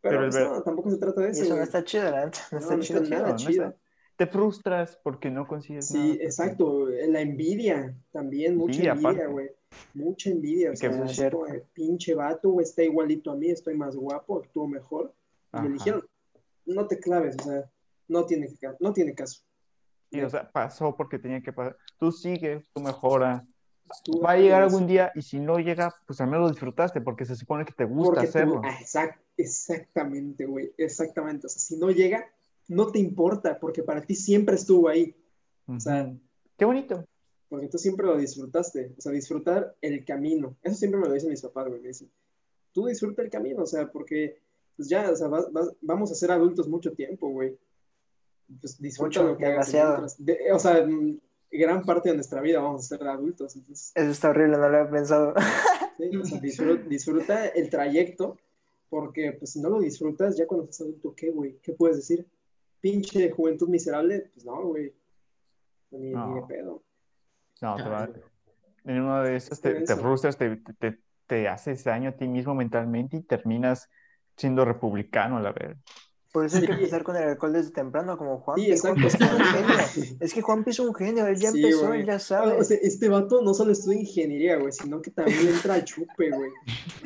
Pero, Pero pues, no, tampoco se trata de Y eso, eso no está chido, la neta. No, No, está no chido. está nada no chido. Te frustras porque no consigues Sí, nada. exacto, la envidia también, mucha Envidia, güey. Mucha envidia, o sea, eso es así cierto. como de, pinche vato, güey, está igualito a mí, estoy más guapo, actúo mejor. Y Ajá. le dijeron, no te claves, o sea, no tiene, no tiene caso. Sí, o sea, pasó porque tenía que pasar. Tú sigue, tú mejora. Tú Va a llegar algún día y si no llega, pues al menos lo disfrutaste porque se supone que te gusta Porque tú- hacerlo. ah, exact- exactamente, güey, exactamente. O sea, si no llega, no te importa, porque para ti siempre estuvo ahí, o sea. Qué bonito. porque tú siempre lo disfrutaste. O sea, disfrutar el camino. Eso siempre me lo dicen mis papás, güey. Me dicen, tú disfruta el camino, o sea, porque pues ya, o sea, vas- vas- vamos a ser adultos mucho tiempo, güey. Pues disfruta Mucho, lo que hagas. demasiado. de- o sea, mm, gran parte de nuestra vida vamos a ser adultos. Entonces, Eso está horrible, no lo había pensado. Sí, o sea, disfruta, disfruta el trayecto, porque pues si no lo disfrutas, ya cuando estás adulto, ¿qué, güey? ¿Qué puedes decir? Pinche juventud miserable, pues no, güey. Ni, No. ni de pedo. No, te va- en una de esas Está te, frustras, te, te, te haces daño a ti mismo mentalmente y terminas siendo republicano a la vez. Por eso hay que empezar con el alcohol desde temprano, como Juan. Sí, exacto. es que es un genio. Es que Juan es un genio, él ya Sí, empezó, güey. él ya Ah, sabe. o sea, este vato no solo estudia ingeniería, güey, sino que también entra al chupe, güey.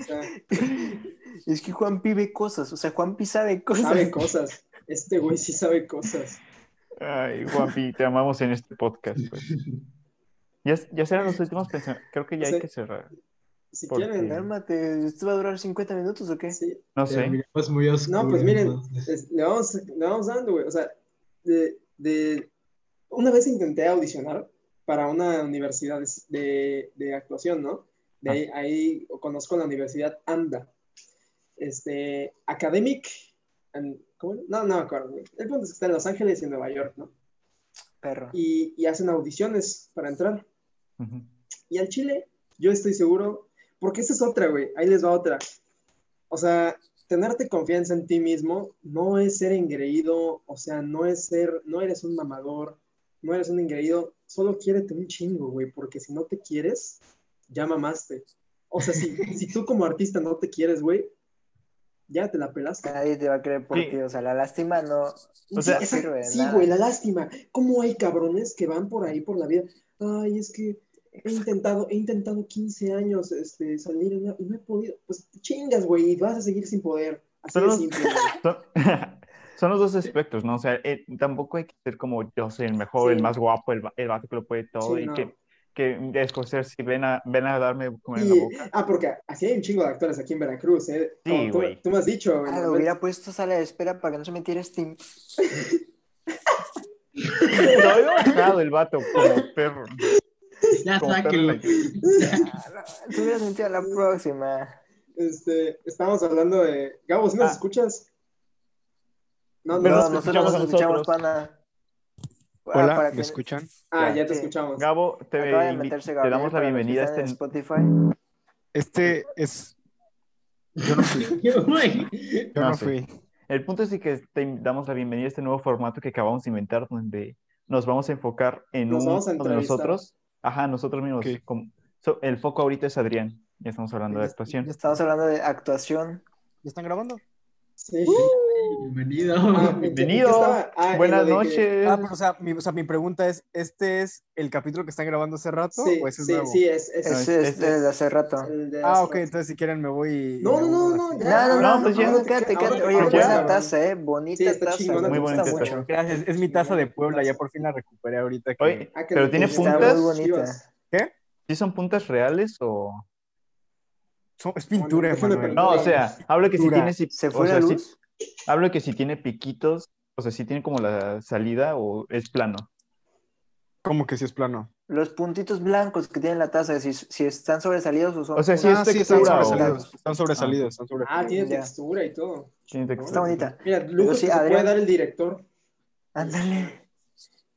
O sea, Es que Juan ve cosas, o sea, Juan sabe cosas. sabe cosas. Este güey sí sabe cosas. Ay, Juanpi, te amamos en este podcast. pues. Ya, ya serán los últimos pensamientos. Creo que ya hay que cerrar. Si ¿Por quieren, qué? Cálmate, ¿esto va a durar 50 minutos o qué? sí. No sé. Terminamos muy oscuro. No, pues miren, es- le, vamos, le vamos dando, güey. O sea, de, de- una vez intenté audicionar para una universidad de, de- de actuación, ¿no? De ahí, ahí conozco la universidad ANDA. Este, Academic, and- ¿cómo? No, no me acuerdo. El punto es que está en Los Ángeles y en Nueva York, ¿no? Perro. Y, y hacen audiciones para entrar. Ujú. Y al Chile, yo estoy seguro, porque esa es otra, güey, ahí les va otra. O sea, tenerte confianza en ti mismo no es ser engreído, o sea, no es ser, no eres un mamador, no eres un engreído, solo quiérete un chingo, güey, porque si no te quieres, ya mamaste. O sea, si, si tú como artista no te quieres, güey, ya te la pelaste. Nadie te va a creer por Sí. ti. O sea, la lástima no. O sea, sí, no sirve de sí, nada. güey, la lástima. ¿Cómo hay cabrones que van por ahí por la vida? Ay, es que he intentado, he intentado 15 años este, salir y no, y no he podido. Pues chingas, güey, y vas a seguir sin poder. Así Pero- de simple, güey. Son, son los dos aspectos, ¿no? O sea, eh, tampoco hay que ser como yo soy el mejor, Sí. el más guapo, el, el vato que lo puede todo Sí, y no. que, que escoger si ven a, ven a darme comer en la Y- boca. ah, porque así hay un chingo de actores aquí en Veracruz, ¿eh? Sí, Como tú, güey. tú me has dicho. Ah, lo hubiera puesto sala de espera para que no se metiera Steam. Lo había enojado el vato como perro. Ya sáquenlo. no, Te hubieras metido a la próxima. Este, estábamos hablando de. Gabo, ¿sí nos Ah. escuchas? No, Pero no, nos no. nosotros escuchamos nos a escuchamos, pana. Ah, Hola, para ¿me que- escuchan? Ah, Ya. ya te Sí. escuchamos. Gabo, te, Acaba de invi- meterse te damos la bienvenida a este... en Spotify. Este es. Yo no fui. Yo No sé. fui. El punto es que te damos la bienvenida a este nuevo formato que acabamos de inventar, donde nos vamos a enfocar en Nos uno vamos a de entrevistar. nosotros. Ajá, nosotros mismos. Ok. como- so- el foco ahorita es Adrián. Ya estamos hablando de Ya- actuación. Estamos hablando de actuación. ¿Ya están grabando? Sí. Bienvenido. Ah, ¿en qué- en qué Bienvenido. Ah, en Buenas que- noches. Ah, pero o sea, mi, o sea, mi pregunta es, ¿este es el capítulo que están grabando hace rato Sí, o ese es sí, nuevo? sí, es, es- No, Ese es- es es- desde hace rato. de Ah, ok, rato. entonces si quieren me voy y... No, no, no, no, así. ya. No, no, no, No, pues ya. no, quédate, quédate. te- Oye, buena taza, eh, bonita Sí, taza, chingona me Muy gusta bonita mucho. taza. Gracias, es mi taza de Puebla, ya por fin la recuperé ahorita. Que... Oye, Ah, que pero tiene puntas. muy bonita. Chivas. ¿Sí son puntas reales o...? Son- es pintura. No, o sea, hablo que si Pintura. tiene... si- ¿Se o fue sea, la luz? Hablo que si tiene piquitos, o sea, si tiene como la salida o es plano. ¿Cómo que si es plano? Los puntitos blancos que tiene la taza, si, si están sobresalidos o son... O sea, si Ah, es sí, están textura o... sobresalidos. Están sobresalidos, Ah, sobresalidos. tiene Ya. textura y todo. Tiene textura. Está bonita. Mira, lujo sí, que se Adrián- puede dar el director. Ándale.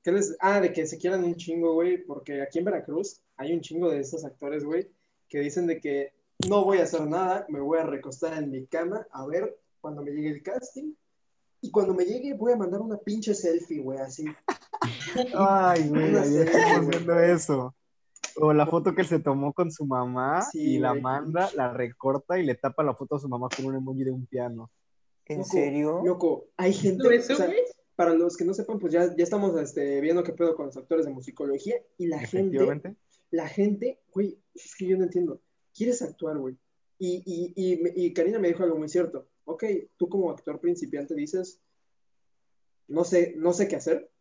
¿Qué les- Ah, de que se quieran un chingo, güey, porque aquí en Veracruz hay un chingo de esos actores, güey, que dicen de que no voy a hacer nada, me voy a recostar en mi cama a ver cuando me llegue el casting. Y cuando me llegue voy a mandar una pinche selfie, güey, así. Ay, güey, serie, estamos viendo eso. O la foto que se tomó con su mamá Sí, y la güey. manda, la recorta y le tapa la foto a su mamá con un emoji de un piano. ¿En Loco, serio? Loco, hay gente, ¿Todo eso, o sea, para los que no sepan, pues ya, ya estamos este, viendo qué pedo con los actores de musicología y la gente, Efectivamente. la gente, güey, es que yo no entiendo. Quieres actuar, güey. Y, y, y, me- y Karina me dijo algo muy cierto. Ok, tú como actor principiante dices, no sé, no sé qué hacer,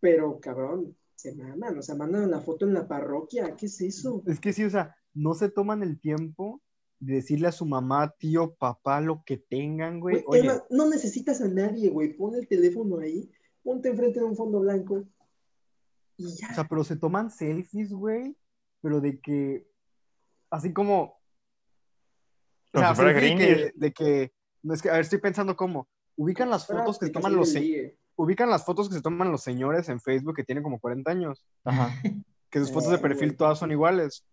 pero cabrón, se maman, o sea, mandan la foto en la parroquia, ¿qué es eso? Es que sí, o sea, no se toman el tiempo de decirle a su mamá, tío, papá, lo que tengan, güey. Güey, Oye, Emma, no necesitas a nadie, güey, pon el teléfono ahí, ponte enfrente de un fondo blanco y ya. o sea, pero se toman selfies, güey, pero de que, así como, o sea, selfie de que, de que, es que, a ver, estoy pensando cómo, ubican las fotos que se toman los, ubican las fotos que se toman los señores en Facebook que tienen como 40 años, Ajá. que sus fotos de Eh, perfil todas son iguales.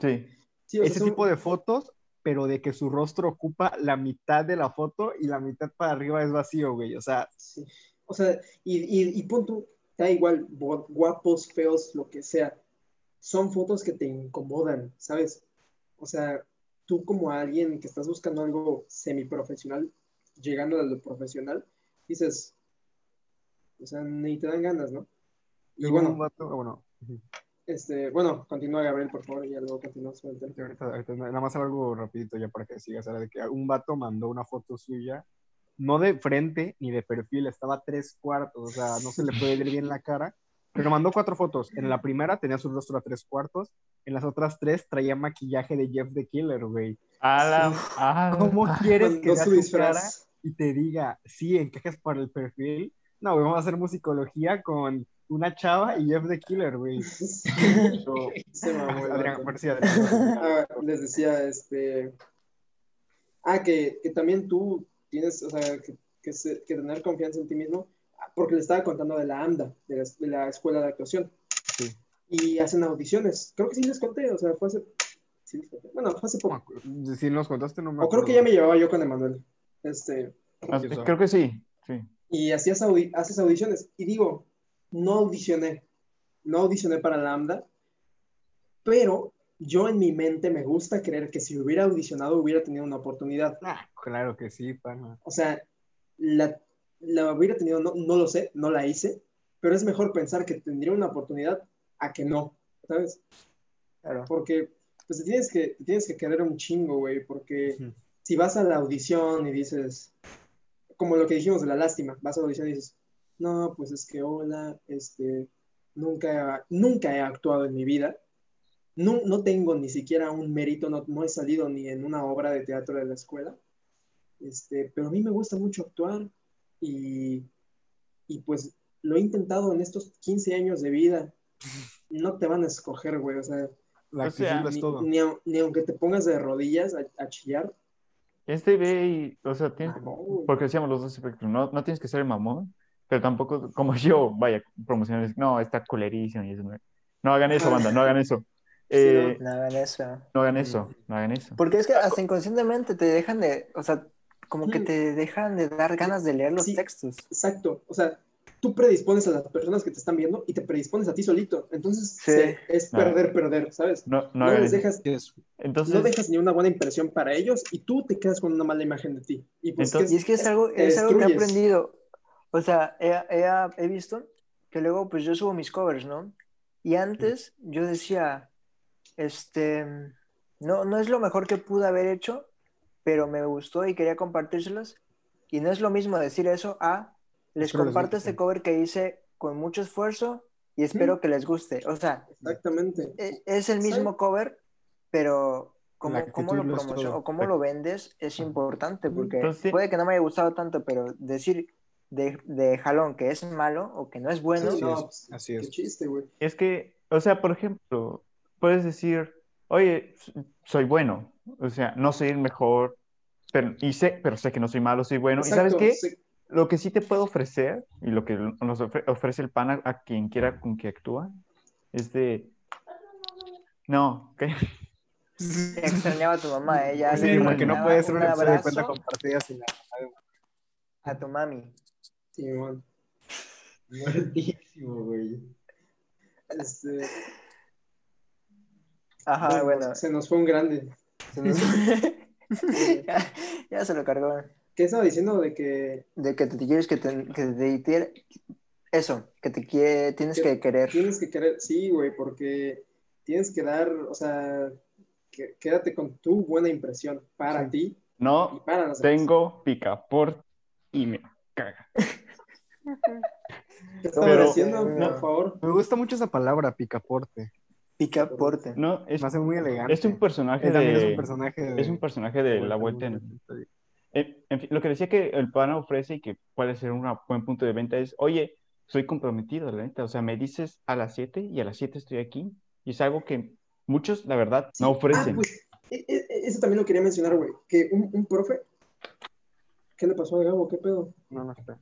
Sí. Sí, Ese son- tipo de fotos, pero de que su rostro ocupa la mitad de la foto y la mitad para arriba es vacío, güey. O sea, Sí. O sea, y, y, y pon tú, da igual, gu- guapos, feos, lo que sea. Son fotos que te incomodan, ¿sabes? O sea, tú como alguien que estás buscando algo semiprofesional, llegando a lo profesional, dices, o sea, ni te dan ganas, ¿no? Y bueno, vato- ah, bueno, este, bueno, continúa Gabriel, por favor, y ya luego continuamos con el tema. Sí, ahorita- ahorita nada más algo rapidito ya para que sigas, era de que un vato mandó una foto suya, no de frente ni de perfil, estaba a tres cuartos, o sea, no se le puede ver bien la cara, pero mandó cuatro fotos. En la primera tenía su rostro a tres cuartos, en las otras tres traía maquillaje de Jeff the Killer, güey. A la- ah, ¿Cómo quieres que vea su tu cara disfraz. y te diga, sí, encajas para el perfil? No, güey, vamos a hacer musicología con una chava y Jeff the Killer, güey. Se mamó Adrián, sí, Adrián. Ah, les decía, este. Ah, que, que también tú tienes, o sea, que, que, se- que tener confianza en ti mismo, porque le estaba contando de la AMDA, de la, de la escuela de actuación. Sí. Y hacen audiciones. Creo que sí les conté, o sea, fue hace. sí les. Bueno, fue hace poco. acuerdo. Si nos contaste, no me O creo que ya me llevaba yo con Emanuel. Este. ah, creo que sí. Sí. Y hacías audi- haces audiciones. Y digo, no audicioné. No audicioné para la AMDA, pero yo en mi mente me gusta creer que si hubiera audicionado hubiera tenido una oportunidad. Ah, claro que sí, pana. O sea, la, la hubiera tenido, no, no lo sé, no la hice, pero es mejor pensar que tendría una oportunidad a que no, ¿sabes? Claro. Porque pues te tienes que, te tienes que querer un chingo, güey, porque Ujú. si vas a la audición y dices, como lo que dijimos de la lástima, vas a la audición y dices, no, pues es que hola, este, nunca, nunca he actuado en mi vida, no, no tengo ni siquiera un mérito, no, no he salido ni en una obra de teatro de la escuela, este, pero a mí me gusta mucho actuar y, y pues lo he intentado en estos 15 años de vida, no te van a escoger, güey, o sea, La O sea, lo es ni, todo. ni ni aunque te pongas de rodillas a, a chillar, Este ve y, o sea, tienes, ah, porque decíamos los dos espectros, no, no tienes que ser el mamón, pero tampoco como yo, vaya, promociones, no, está culerísimo y eso no, no hagan eso, banda, no hagan eso. Eh, No hagan eso. no hagan eso, no hagan eso. Porque es que hasta inconscientemente te dejan de, o sea, como que Mm. te dejan de dar ganas de leer los Sí. textos. Exacto, o sea, tú predispones a las personas que te están viendo y te predispones a ti solito, entonces Sí. se- es Ah. perder, perder, ¿sabes? No, no No les dejas, Es- Entonces, no dejas ni una buena impresión para ellos y tú te quedas con una mala imagen de ti. Y pues Entonces- Y es que es algo, es algo que he aprendido. O sea, he, he- he visto que luego pues yo subo mis covers, ¿no? Y antes yo decía, este, no, no es lo mejor que pude haber hecho, pero me gustó y quería compartírselos. Y no es lo mismo decir eso a, les comparto este cover que hice con mucho esfuerzo y espero que les guste. O sea, Exactamente. e- es el mismo cover, pero cómo, La cómo lo promocionas o cómo lo vendes es importante, porque Entonces- puede que no me haya gustado tanto, pero decir de, de jalón que es malo o que no es bueno, Sí, Así no, es, pues, así qué es. chiste, güey. es que, o sea, por ejemplo, puedes decir, oye, soy bueno, o sea, no soy el mejor, pero, y sé, pero sé que no soy malo, soy bueno. ¿Y sabes qué? sí, Lo que sí te puedo ofrecer, y lo que nos ofre- ofrece el pan a, a quien quiera con que actúa, es de... No, ¿qué? extrañaba a tu mamá, ella Sí, le porque no puede ser un una de cuenta abrazo compartida sin la a tu mami. sí, man. Muertísimo, güey. Este, Ajá, bueno, bueno. se nos fue un grande. se nos- ya, ya se lo cargó. ¿Qué estaba diciendo de que De que te quieres que te, que te eso, que te quiere, tienes Que que querer. tienes que querer? Sí, güey, porque tienes que dar, o sea, que- quédate con tu buena impresión para ti y No para las demás. tengo picaporte y me caga. ¿Qué haciendo, no. por favor? Me gusta mucho esa palabra, picaporte. Picaporte. No, es, Me hace muy elegante. es un personaje Él también de... es un personaje de, es un personaje de la vuelta en... en... Fin, lo que decía que el pan ofrece y que puede ser un buen punto de venta es, oye, soy comprometido, la neta. O sea, me dices a las 7 y a las 7 estoy aquí. Y es algo que muchos, la verdad, Sí. no Ah, ofrecen. pues, e- e- eso también lo quería mencionar, güey, que un, un profe, ¿qué le pasó a Gabo? ¿Qué pedo? No, no, espera.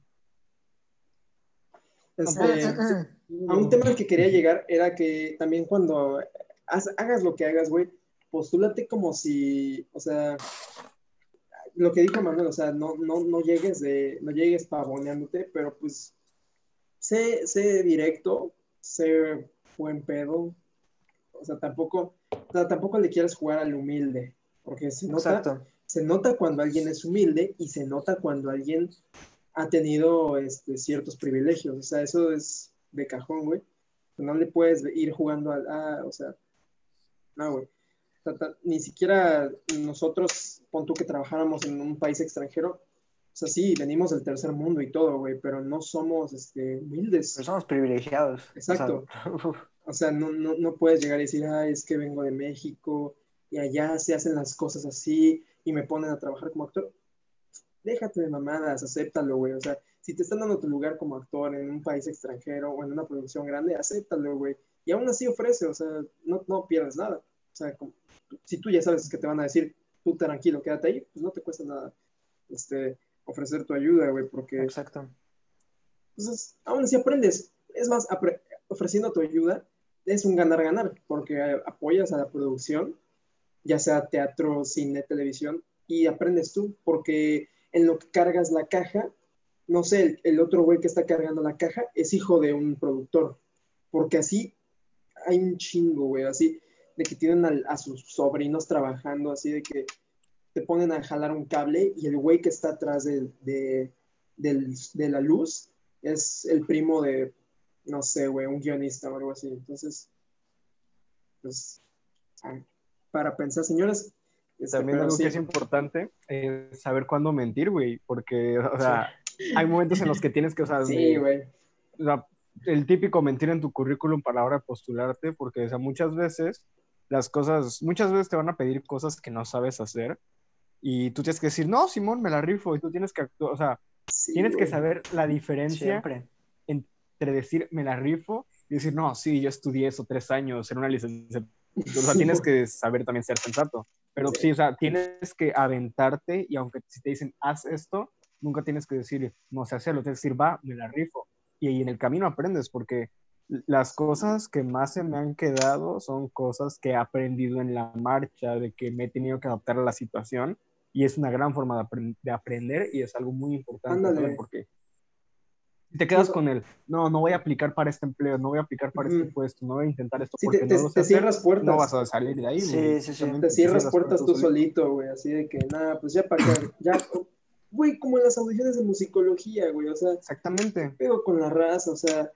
Este, a un tema al que quería llegar era que también cuando hagas lo que hagas, güey, postúlate como si, o sea, lo que dijo Manuel, o sea, no, no, no llegues de, no llegues pavoneándote, pero pues sé, sé directo, sé buen pedo, o sea, tampoco, o sea, tampoco le quieras jugar al humilde, porque se nota, Exacto. se nota cuando alguien es humilde y se nota cuando alguien ha tenido este, ciertos privilegios. O sea, eso es de cajón, güey. No le puedes ir jugando al... Ah, o sea, no, güey. O sea, ta- ni siquiera nosotros, pon tú que trabajáramos en un país extranjero, o sea, sí, venimos del tercer mundo y todo, güey, pero no somos este, humildes. Pero somos privilegiados. Exacto. O sea, O sea, no, no, no puedes llegar y decir, ay, es que vengo de México y allá se hacen las cosas así y me ponen a trabajar como actor. Déjate de mamadas, acéptalo, güey. O sea, si te están dando tu lugar como actor en un país extranjero o en una producción grande, acéptalo, güey. Y aún así ofrece, o sea, no, no pierdes nada. O sea, como- si tú ya sabes que te van a decir, tú tranquilo, quédate ahí, pues no te cuesta nada este, ofrecer tu ayuda, güey, porque Exacto. entonces, aún así aprendes. Es más, ofreciendo tu ayuda es un ganar-ganar, porque apoyas a la producción, ya sea teatro, cine, televisión, y aprendes tú, porque en lo que cargas la caja, no sé, el, otro güey que está cargando la caja es hijo de un productor, porque así hay un chingo, güey, así. de que tienen a sus sobrinos trabajando, así de que te ponen a jalar un cable y el güey que está atrás de, de la luz es el primo de, no sé, güey, un guionista o algo así. Entonces, pues, ah, para pensar, señores, este, También algo sí, que es importante es saber cuándo mentir, güey, porque, o sea, hay momentos en los que tienes que, o sea, sí, güey. o sea, el típico mentir en tu currículum para la hora de postularte, porque, o sea, muchas veces las cosas, muchas veces te van a pedir cosas que no sabes hacer y tú tienes que decir, no, Simón, me la rifo, y tú tienes que actuar, o sea, Sí, tienes que saber la diferencia Siempre. entre decir, me la rifo y decir, no, sí, yo estudié eso tres años, en una licencia. O sea, tienes que saber también ser sensato. Pero Sí. sí, o sea, tienes que aventarte y aunque si te dicen, haz esto, nunca tienes que decir, no sé hacerlo, tienes que decir, va, me la rifo. Y, ahí en el camino aprendes porque las cosas que más se me han quedado son cosas que he aprendido en la marcha, de que me he tenido que adaptar a la situación y es una gran forma de, de aprender y es algo muy importante porque te quedas con el, no, no voy a aplicar para este empleo, no voy a aplicar para este puesto, no voy a intentar esto Sí, porque te, no te- lo sé te hacer", cierras puertas. no vas a salir de ahí. Sí, güey. sí, sí. Te cierras puertas tú solito. güey, así de que, nada, pues ya para acá, ya, güey, como en las audiciones de musicología, güey, o sea, Exactamente. pego con la raza, o sea,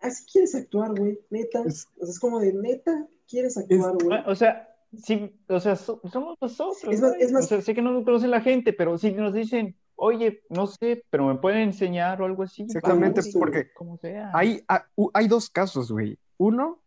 así quieres actuar, güey, neta, Es- o sea, es como de, neta, quieres actuar, güey. Bueno, O sea, sí, o sea, so- somos nosotros. Es más- es más- O sea, sé que no nos conoce la gente, pero si nos dicen, oye, no sé, pero me pueden enseñar o algo así. Exactamente, vamos, porque Como sea. Hay, ah, hay dos casos, güey. Uno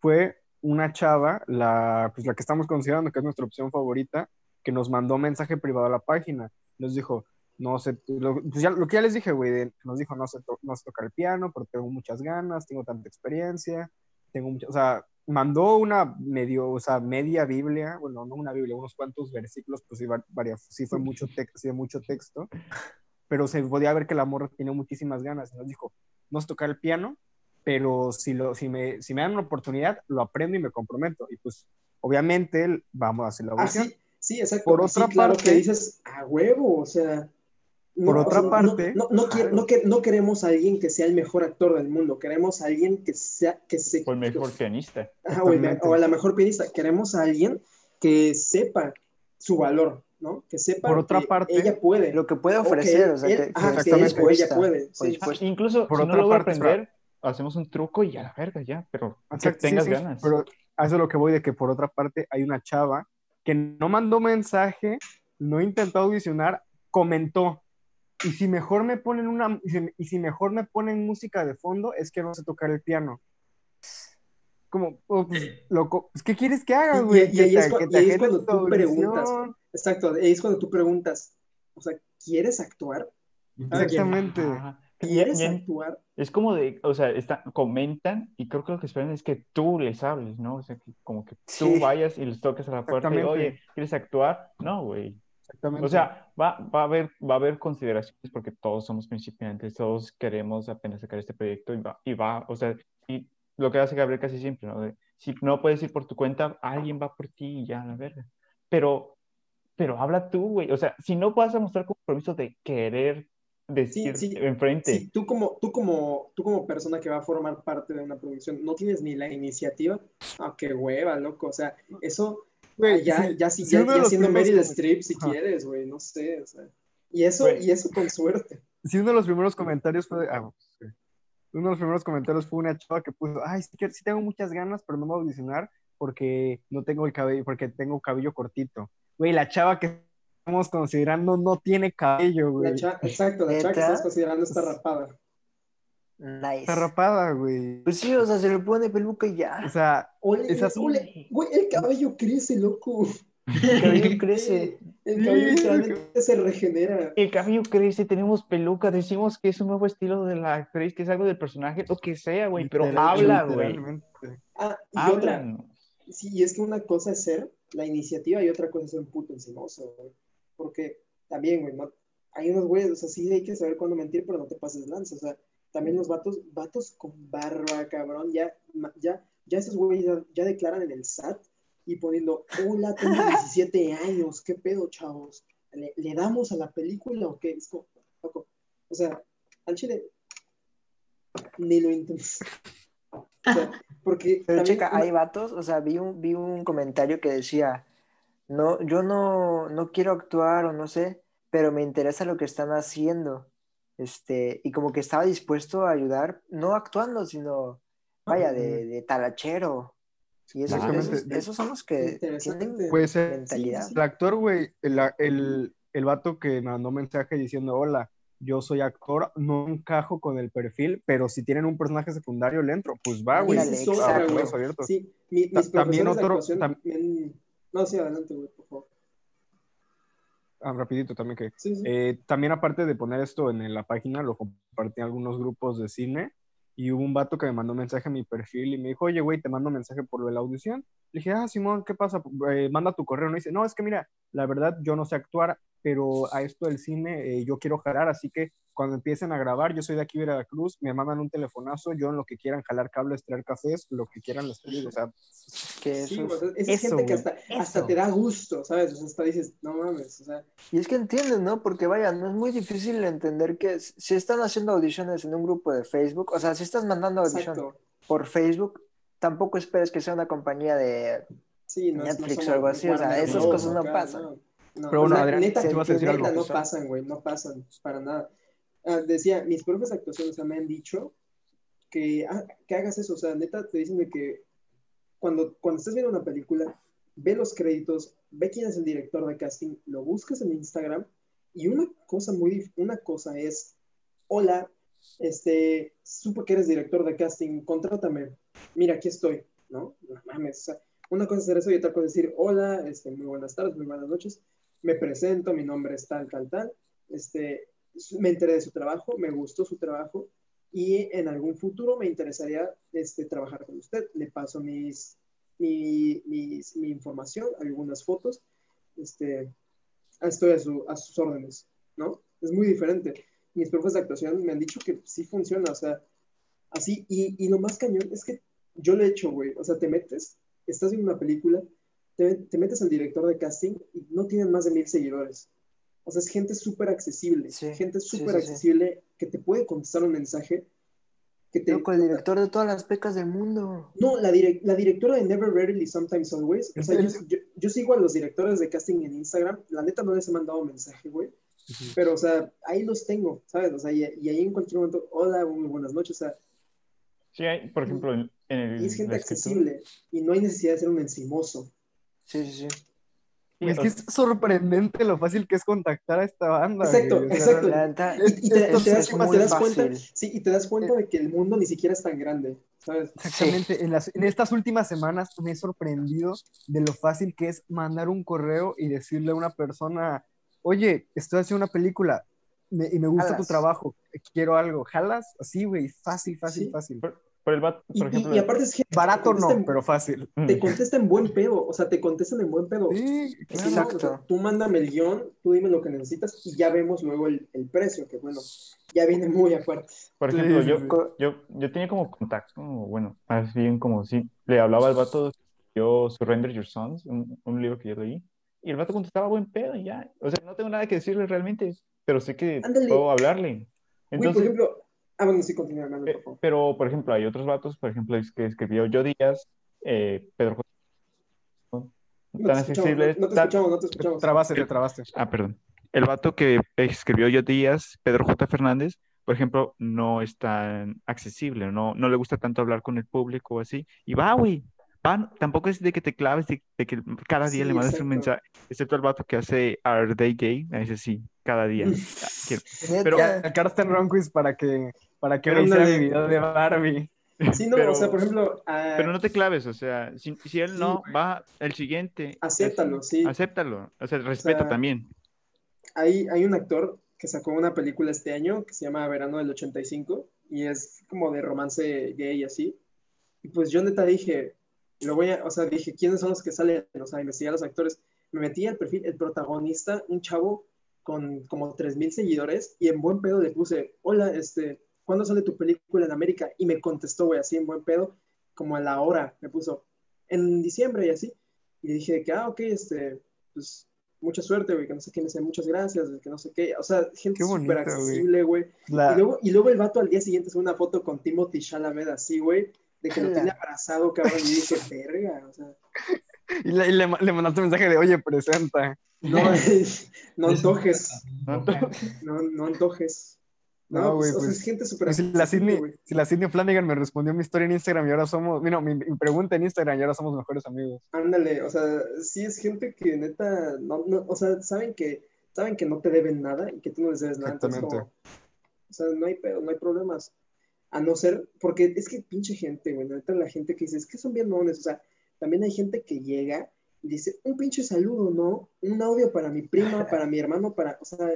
fue una chava, la, pues la que estamos considerando que es nuestra opción favorita, que nos mandó mensaje privado a la página. Nos dijo, no sé, lo, pues ya- lo que ya les dije, güey, nos dijo, no sé, to- no sé tocar el piano, pero tengo muchas ganas, tengo tanta experiencia, tengo mucha, o sea, mandó una medio, o sea, media Biblia, bueno, no una Biblia, unos cuantos versículos, pues sí, va- varias, sí fue mucho texto, sí, mucho texto, pero se podía ver que la morra tenía muchísimas ganas. Nos dijo, no sé tocar el piano, pero si, lo, si, me, si me dan una oportunidad, lo aprendo y me comprometo. Y pues, obviamente, vamos a hacer la Ah, audición. sí, sí, exacto. Por sí, otra claro parte- que dices, a huevo, o sea. No, Por o otra sea, no- parte- no, no, no que- no queremos a alguien que sea el mejor actor del mundo, queremos a alguien que sea, que se, O el mejor pianista. Ajá, o, el Exactamente. o a la mejor pianista, queremos a alguien que sepa su valor, ¿no? Que sepa Por otra que parte, ella puede. Lo que puede o que ofrecer, o sea, él- que, ajá, que o ella puede, o sí. Ah, Incluso Por si no otra aprender, hacemos un truco y a la verga ya, pero que sí, tengas sí, ganas. Pero a eso es lo que voy de que por otra parte hay una chava que no mandó mensaje, no intentó audicionar, comentó. Y si mejor me ponen una y si, y si mejor me ponen música de fondo es que no sé tocar el piano. Como, oh, pues, loco, pues, ¿qué quieres que haga, güey? y- y ahí es cu- y ahí cuando tu tú preguntas. Exacto, ahí es cuando tú preguntas, o sea, ¿quieres actuar? Exactamente. ¿Quieres actuar? Es como de, o sea, está, comentan y creo que lo que esperan es que tú les hables, ¿no? O sea, que como que tú Sí. vayas y les toques a la puerta y, oye, ¿quieres actuar? No, güey. Exactamente. O sea, va, va, a haber, va a haber consideraciones porque todos somos principiantes, todos queremos apenas sacar este proyecto y va, y va, o sea, y lo que hace Gabriel casi siempre, ¿no? De, si no puedes ir por tu cuenta, alguien va por ti y ya, la verga. Pero, pero habla tú, güey. O sea, si no vas a mostrar compromiso de querer decir sí. enfrente, Si tú como, tú como, tú como persona que va a formar parte de una producción, no tienes ni la iniciativa, ah, qué hueva, loco. O sea, eso Güey, ya, sí, ya, ya, uno de ya los siendo primeros Meryl Streep si Ajá. quieres, güey, no sé, o sea. Y eso, Güey. y eso con suerte. sí, uno de los primeros comentarios fue de, ah, sí. uno de los primeros comentarios fue una chava que puso, ay, sí, que- sí tengo muchas ganas, pero no me voy a audicionar porque no tengo el cabello, porque tengo cabello cortito. Güey, la chava que estamos considerando no tiene cabello, güey. La exacto, la chava que estás considerando está rapada. Nice. Está rapada, güey. Pues sí, o sea, se le pone peluca y ya. O sea, Ole, Es así. ole, güey, el cabello crece, loco. El cabello crece. El Sí, cabello el literalmente se regenera. el cabello crece, tenemos peluca, decimos que es un nuevo estilo de la actriz, que es algo del personaje, lo que sea, güey, pero habla, güey. Ah, y otra. Sí, y es que una cosa es ser la iniciativa y otra cosa es ser un puto encimoso, güey. Porque también, güey, no, hay unos güeyes, o sea, sí hay que saber cuándo mentir, pero no te pases lanza. O sea, también los vatos, vatos con barba, cabrón, ya, ya, ya esos güeyes ya, ya declaran en el SAT y poniendo, hola, tengo 17 años, ¿qué pedo, chavos? ¿Le, le damos a la película o qué? Es como, loco, o sea, al chile, ni lo intentes. O sea, porque Pero checa, una- hay vatos, o sea, vi un, vi un comentario que decía, no, yo no, no quiero actuar o no sé, pero me interesa lo que están haciendo. Este, y como que estaba dispuesto a ayudar, no actuando, sino, vaya, de, de talachero. Y esos, esos, esos son los que tienen Puede ser. mentalidad. Sí, sí, El actor, güey, el, el, el vato que me mandó mensaje diciendo, hola, yo soy actor, no encajo con el perfil, pero si tienen un personaje secundario, le entro. Pues va, güey. Ándale, Esa es otra, a exacto. güey. brazos abiertos. Sí, mi- Ta- mis también otro- actuación tam- me han- No, sí, adelante, güey. Ah, rapidito también que... Sí, sí. Eh, también aparte de poner esto en la página, lo compartí en algunos grupos de cine y hubo un vato que me mandó mensaje a mi perfil y me dijo, oye, güey, te mando mensaje por lo de la audición. Le dije, ah, Simón, ¿qué pasa? Eh, manda tu correo. No dice, no, es que mira, la verdad yo no sé actuar, pero a esto del cine eh, yo quiero jalar, así que cuando empiecen a grabar, yo soy de aquí, Veracruz, me mandan un telefonazo, yo en lo que quieran jalar cables, traer cafés, lo que quieran les pido. O sea, Que Sí, eso güey, es- o sea, esa es eso, gente que hasta, hasta te da gusto, ¿sabes? O sea, hasta dices, no mames, o sea, Y es que entienden, ¿no? Porque vaya, no es muy difícil entender que si están haciendo audiciones en un grupo de Facebook, o sea, si estás mandando audición exacto. por Facebook, tampoco esperes que sea una compañía de... Sí, no, es- no Netflix o algo así, o sea, esas Bros. cosas no acá, pasan. No, no, Pero o bueno, sea, Adrián, neta, ¿tú ibas a decir neta, algo? no pasan, güey, no pasan para nada. Ah, decía, mis profes de actuación, o sea, me han dicho que, ah, que hagas eso, o sea, neta, te dicen que cuando, cuando estés viendo una película, ve los créditos, ve quién es el director de casting, lo buscas en Instagram y una cosa muy, una cosa es, hola, este, supe que eres director de casting, contrátame, mira, aquí estoy, ¿no? No mames, o sea, una cosa es hacer eso y otra cosa es decir, hola, este, muy buenas tardes, muy buenas noches, me presento, mi nombre es tal, tal, tal, este, me enteré de su trabajo, me gustó su trabajo y en algún futuro me interesaría este, trabajar con usted. Le paso mis, mi, mi información, algunas fotos, este, estoy a, su- a sus órdenes, ¿no? Es muy diferente. Mis profes de actuación me han dicho que sí funciona, o sea, así, y, y lo más cañón es que yo lo he hecho, güey, o sea, te metes, estás viendo una película, te, te metes al director de casting y no tienen más de mil seguidores. O sea, es gente súper accesible, Sí, gente súper sí, sí. accesible que te puede contestar un mensaje. Que te, Loco, el director de todas las pecas del mundo. no, la, direc- la directora de Never Rarely, Sometimes Always. O sea, yo, yo- yo sigo a los directores de casting en Instagram. La neta no les he mandado mensaje, güey. Pero, o sea, ahí los tengo, ¿sabes? O sea, y, y ahí en cualquier momento, hola, muy buenas noches. O sea, Sí, hay, por ejemplo, en, en el, y es gente accesible y no hay necesidad de ser un encimoso. Sí, sí, sí. Sí, es que es sorprendente lo fácil que es contactar a esta banda. Exacto, güey. Exacto. Y, te, te das, te das cuenta, sí, y te das cuenta de que el mundo ni siquiera es tan grande, ¿sabes? Exactamente, en, las, en estas últimas semanas me he sorprendido de lo fácil que es mandar un correo y decirle a una persona, oye, estoy haciendo una película me- y me gusta Jalas. tu trabajo, quiero algo, jalas, así, güey, fácil, fácil, Sí. fácil. Por el Y, por y- ejemplo, y aparte es gente que Barato no, en- pero fácil. te contesta en buen pedo, o sea, te contestan en buen pedo. Sí, claro. Exacto. o sea, tú mándame el guion, tú dime lo que necesitas y ya vemos luego el, el precio, que bueno, ya viene muy aparte. por ejemplo, sí, yo, sí. Yo, yo tenía como contacto, bueno, más bien como si le hablaba al vato, yo Surrender Your Sons, un, un libro que yo leí, y el vato contestaba buen pedo y ya. O sea, no tengo nada que decirle realmente, pero sé que Ándale. puedo hablarle. Güey, por Entonces, ejemplo, ah, bueno, sí, continúa, hermano, eh, por favor. pero, por ejemplo, hay otros vatos, por ejemplo, es que escribió Yo Díaz, eh, Pedro J. No te tan escuchamos, accesible, no, no te escuchamos, no te escuchamos. trabaste, te trabaste. Ah, perdón. El vato que escribió Yo Díaz, Pedro J. Fernández, por ejemplo, no es tan accesible, no, no le gusta tanto hablar con el público o así. Y va, güey, tampoco es de que te claves, de, de que cada día Sí, le mandes un mensaje, excepto el vato que hace Are They Gay, a ese sí, cada día. Ah, Pero- Ya, Carsten Ronquist para que, para que Pero ahora hiciera mi video de Barbie. Sí, no, pero- o sea, por ejemplo, ah, Pero no te claves, o sea, si, si él Sí, no, va el siguiente. Acéptalo, así, sí. Acéptalo, o sea, respeto sea, también. hay, hay un actor que sacó una película este año que se llama Verano del 85 y es como de romance gay y así. Y pues yo neta dije, lo voy a, o sea, dije, ¿quiénes son los que salen? O sea, investigar a los actores. Me metí al perfil, el protagonista, un chavo con como 3000 seguidores y en buen pedo le puse, hola, este, ¿cuándo sale tu película en América? Y me contestó, güey, así en buen pedo, como a la hora, me puso, en diciembre y así. Y dije que, ah, ok, este, pues mucha suerte, güey, que no sé qué, me dice muchas gracias, que no sé qué, o sea, gente súper accesible, güey. La- Y luego, y luego el vato al día siguiente sube una foto con Timothy Chalamet así, güey, de que lo tiene abrazado, cabrón, y dije, verga, o sea. Y, le, y le, le mandaste un mensaje de, oye, presenta. No, no antojes, ¿no? no, no antojes. No, No, güey, pues, o sea, pues, es gente súper Pues si la Sidney, si la Sidney Flanagan me respondió mi historia en Instagram y ahora somos, mira, mi, mi pregunta en Instagram y ahora somos mejores amigos. Ándale, o sea, sí es gente que neta, no, no, o sea, saben que, saben que no te deben nada y que tú no les debes nada, entonces Exactamente. como, o sea, no hay pedo, no hay problemas. A no ser, porque es que pinche gente, güey, neta la gente que dice, es que son bien mones, o sea, también hay gente que llega y dice, un pinche saludo, ¿no? Un audio para mi prima, para mi hermano, para, o sea,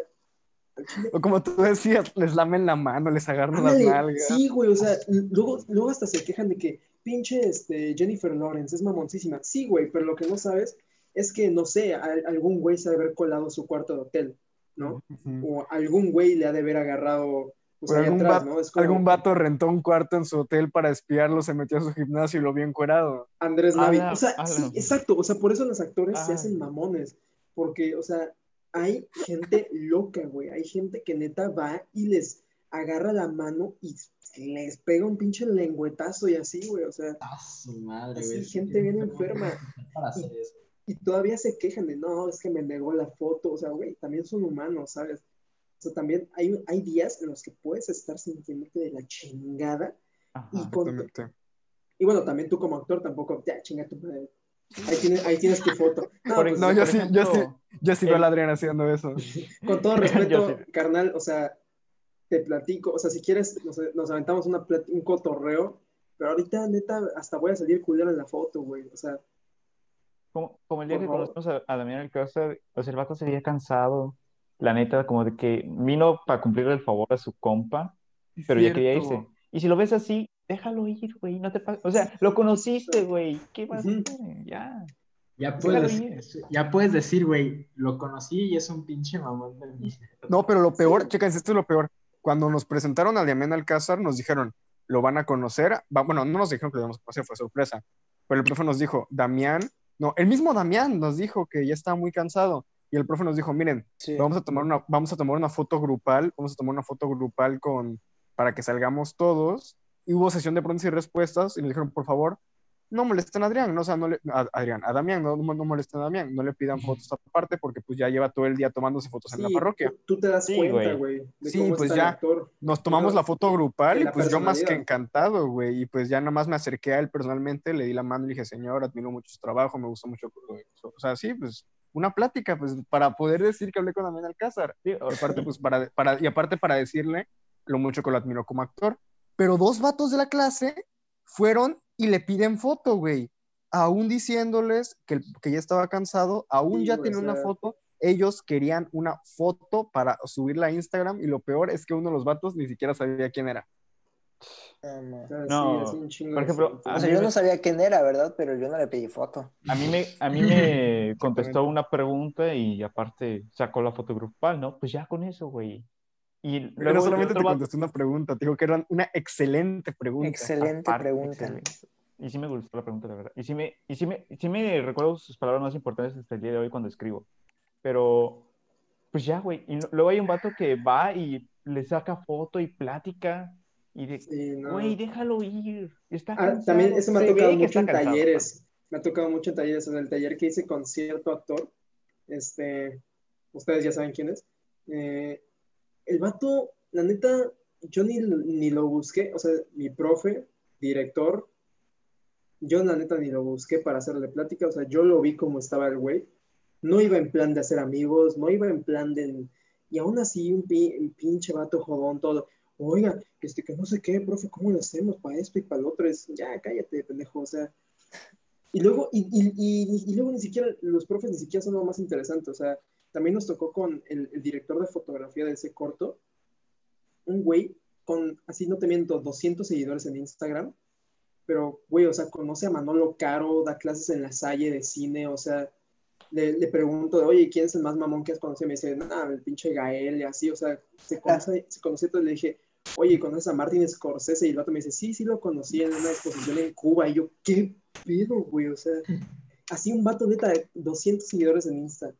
O como tú decías, les lamen la mano, les agarran Ándale, las nalgas. Sí, güey, o sea, luego, luego hasta se quejan de que pinche este, Jennifer Lawrence es mamoncísima. Sí, güey, pero lo que no sabes es que, no sé, a- algún güey se ha de haber colado su cuarto de hotel, ¿no? O algún güey le ha de haber agarrado, pues algún, atrás, va- ¿no? Es como algún vato rentó un cuarto en su hotel para espiarlo, se metió a su gimnasio y lo vio encuerado. Andrés Navi. O sea, sí, exacto, o sea, por eso los actores se Ah. hacen mamones, porque, o sea, hay gente loca, güey, hay gente que neta va y les agarra la mano y les pega un pinche lengüetazo y así, güey, o sea, Ah, su madre, Así, güey. gente bien enferma. Para hacer eso. y todavía se quejan de, no, es que me negó la foto, o sea, güey, también son humanos, ¿sabes? O sea, también hay, hay días en los que puedes estar sintiéndote de la chingada Ajá. y con... Y bueno, también tú como actor tampoco, ya, chinga tu madre. Ahí tienes, ahí tienes tu foto. No, pues, No, yo sí, yo sí, yo sí veo el- a Adrián haciendo eso. con todo respeto, sí. carnal, o sea, te platico, o sea, si quieres, nos, nos aventamos una un cotorreo, pero ahorita, neta, hasta voy a salir culero en la foto, güey, o sea, Como, como el día que favor. conocimos a, a Damián Alcázar, o sea, el vato se veía cansado. La neta, como de que vino para cumplirle el favor a su compa, pero ya quería irse. Y si lo ves así, déjalo ir, güey, no te O sea, lo conociste, güey, ¿qué más? Ujú. Ya. Ya puedes, ya puedes decir, güey, lo conocí y es un pinche mamón del mío. No, pero lo peor, chéquense, esto es lo peor. Cuando nos presentaron a Damián Alcázar, nos dijeron, lo van a conocer. Va- bueno, no nos dijeron que lo íbamos a conocer, fue sorpresa. Pero el profe nos dijo, Damián, no, el mismo Damián nos dijo que ya estaba muy cansado. Y el profe nos dijo, miren, Sí. vamos a tomar una, vamos a tomar una foto grupal, vamos a tomar una foto grupal con, para que salgamos todos. Y hubo sesión de preguntas y respuestas y nos dijeron, por favor, no molesten a Adrián, no, o sea, no le, a Adrián, a Damián, no, no, molesten a Damián, no le pidan fotos aparte porque pues ya lleva todo el día tomándose fotos en la parroquia. tú, te das Sí, cuenta, güey. Sí, cómo pues está ya. Nos tomamos la foto grupal y pues yo más que encantado, güey, y pues ya nada más me acerqué a él personalmente, le di la mano y le dije, señor, admiro mucho su trabajo, me gustó mucho, o sea, sí, pues una plática, pues para poder decir que hablé con Damián Alcázar. Sí, aparte, pues, para, para, y aparte para decirle lo mucho que lo admiro como actor. Pero dos vatos de la clase fueron y le piden foto, güey. Aún diciéndoles que, que ya estaba cansado, aún Sí, ya tiene una foto. Ellos querían una foto para subirla a Instagram y lo peor es que uno de los vatos ni siquiera sabía quién era. No, no. Sí, un por ejemplo, O sea, yo me- no sabía quién era, ¿verdad? Pero yo no le pedí foto. A mí me, a mí me contestó una pregunta y aparte sacó la foto grupal, ¿no? Pues ya con eso, güey. Y Pero luego el solamente te contesté una pregunta, te digo que era una excelente pregunta. Excelente aparte, pregunta. excelente. Y sí me gustó la pregunta, la verdad. Y sí me, y sí me, sí me recuerdo sus palabras más importantes hasta el día de hoy cuando escribo. Pero, pues ya, güey. Y luego hay un vato que va y le saca foto y plática. Y de, Sí, no. güey, déjalo ir. Está Ah, también eso me ha tocado mucho en cansado, talleres. Me ha tocado mucho en talleres. En el taller que hice con cierto actor, este, ustedes ya saben quién es. Eh, el vato, la neta, yo ni, ni lo busqué. O sea, mi profe, director, yo la neta ni lo busqué para hacerle plática. O sea, yo lo vi como estaba el güey. No iba en plan de hacer amigos, no iba en plan de... Y aún así, un, pi- un pinche vato jodón todo. Oiga, este, que no sé qué, profe, ¿cómo lo hacemos para esto y para lo otro? Es, ya, cállate, pendejo, o sea. Y luego, y luego ni siquiera, los profes ni siquiera son lo más interesante, o sea, también nos tocó con el, director de fotografía de ese corto, un güey con, así no te miento, 200 seguidores en Instagram, pero, güey, o sea, conoce a Manolo Caro, da clases en la Salle de cine, o sea, le, le pregunto, oye, ¿quién es el más mamón que has conocido? Me dice, nada, el pinche Gael y así, o sea, se conoce, se conoce, entonces le dije, oye, ¿conoces a Martin Scorsese? Y el otro me dice, sí, sí lo conocí en una exposición en Cuba. Y yo, ¿qué pedo, güey? O sea, así un vato neta de 200 seguidores en Insta.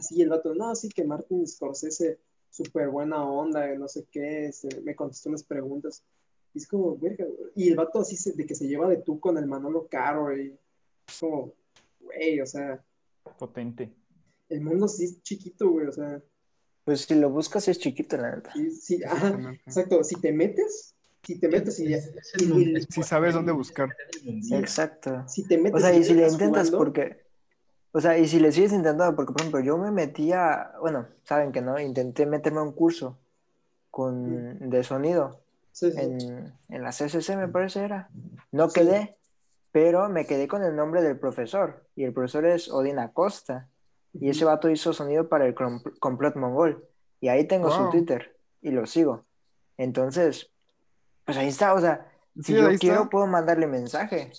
Así el vato, no, sí que Martin Scorsese, súper buena onda, no sé qué, este, me contestó unas preguntas. Y es como, verga. Y el vato así se- de que se lleva de tú con el Manolo Caro, y es como, güey, o sea, Potente. el mundo sí es chiquito, güey, o sea, Pues si lo buscas es chiquito, la neta. sí, sí, ajá, Exactamente. exacto, si te metes, si te metes y Es- es el y- mun- es Si sabes dónde buscar. Exacto. si te metes O sea, y si le intentas, jugando, porque. O sea, y si le sigues intentando, porque por ejemplo, yo me metía. Bueno, saben que no, intenté meterme a un curso con, de sonido sí, sí, en, en la CCC, me parece era. No quedé, pero me quedé con el nombre del profesor. Y el profesor es Odin Acosta. Y ese vato hizo sonido para el Com- complot mongol. Y ahí tengo su. Twitter y lo sigo. Entonces, pues ahí está. O sea, si yo quiero, está. puedo mandarle mensaje.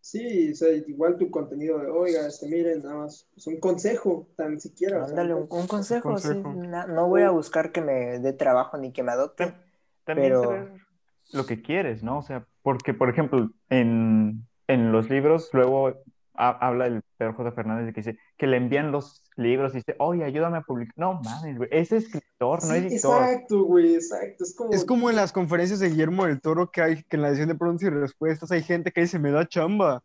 Sí, o sea, igual tu contenido de, oiga, este, miren, nada más, es un consejo, tan siquiera. o sea, Mándale un, un consejo, sí. Na- no voy a buscar que me dé trabajo ni que me adopte. También Pero- saber lo que quieres, ¿no? O sea, porque, por ejemplo, en, en los libros, luego ha- habla el Pedro J. Fernández de que dice que le envían los libros y dice, oye, ayúdame a publicar. No mames, güey, es escritor, no Sí, editor. exacto, güey, exacto. Es como, Es como en las conferencias de Guillermo del Toro que hay, que en la edición de preguntas y respuestas hay gente que dice, me da chamba.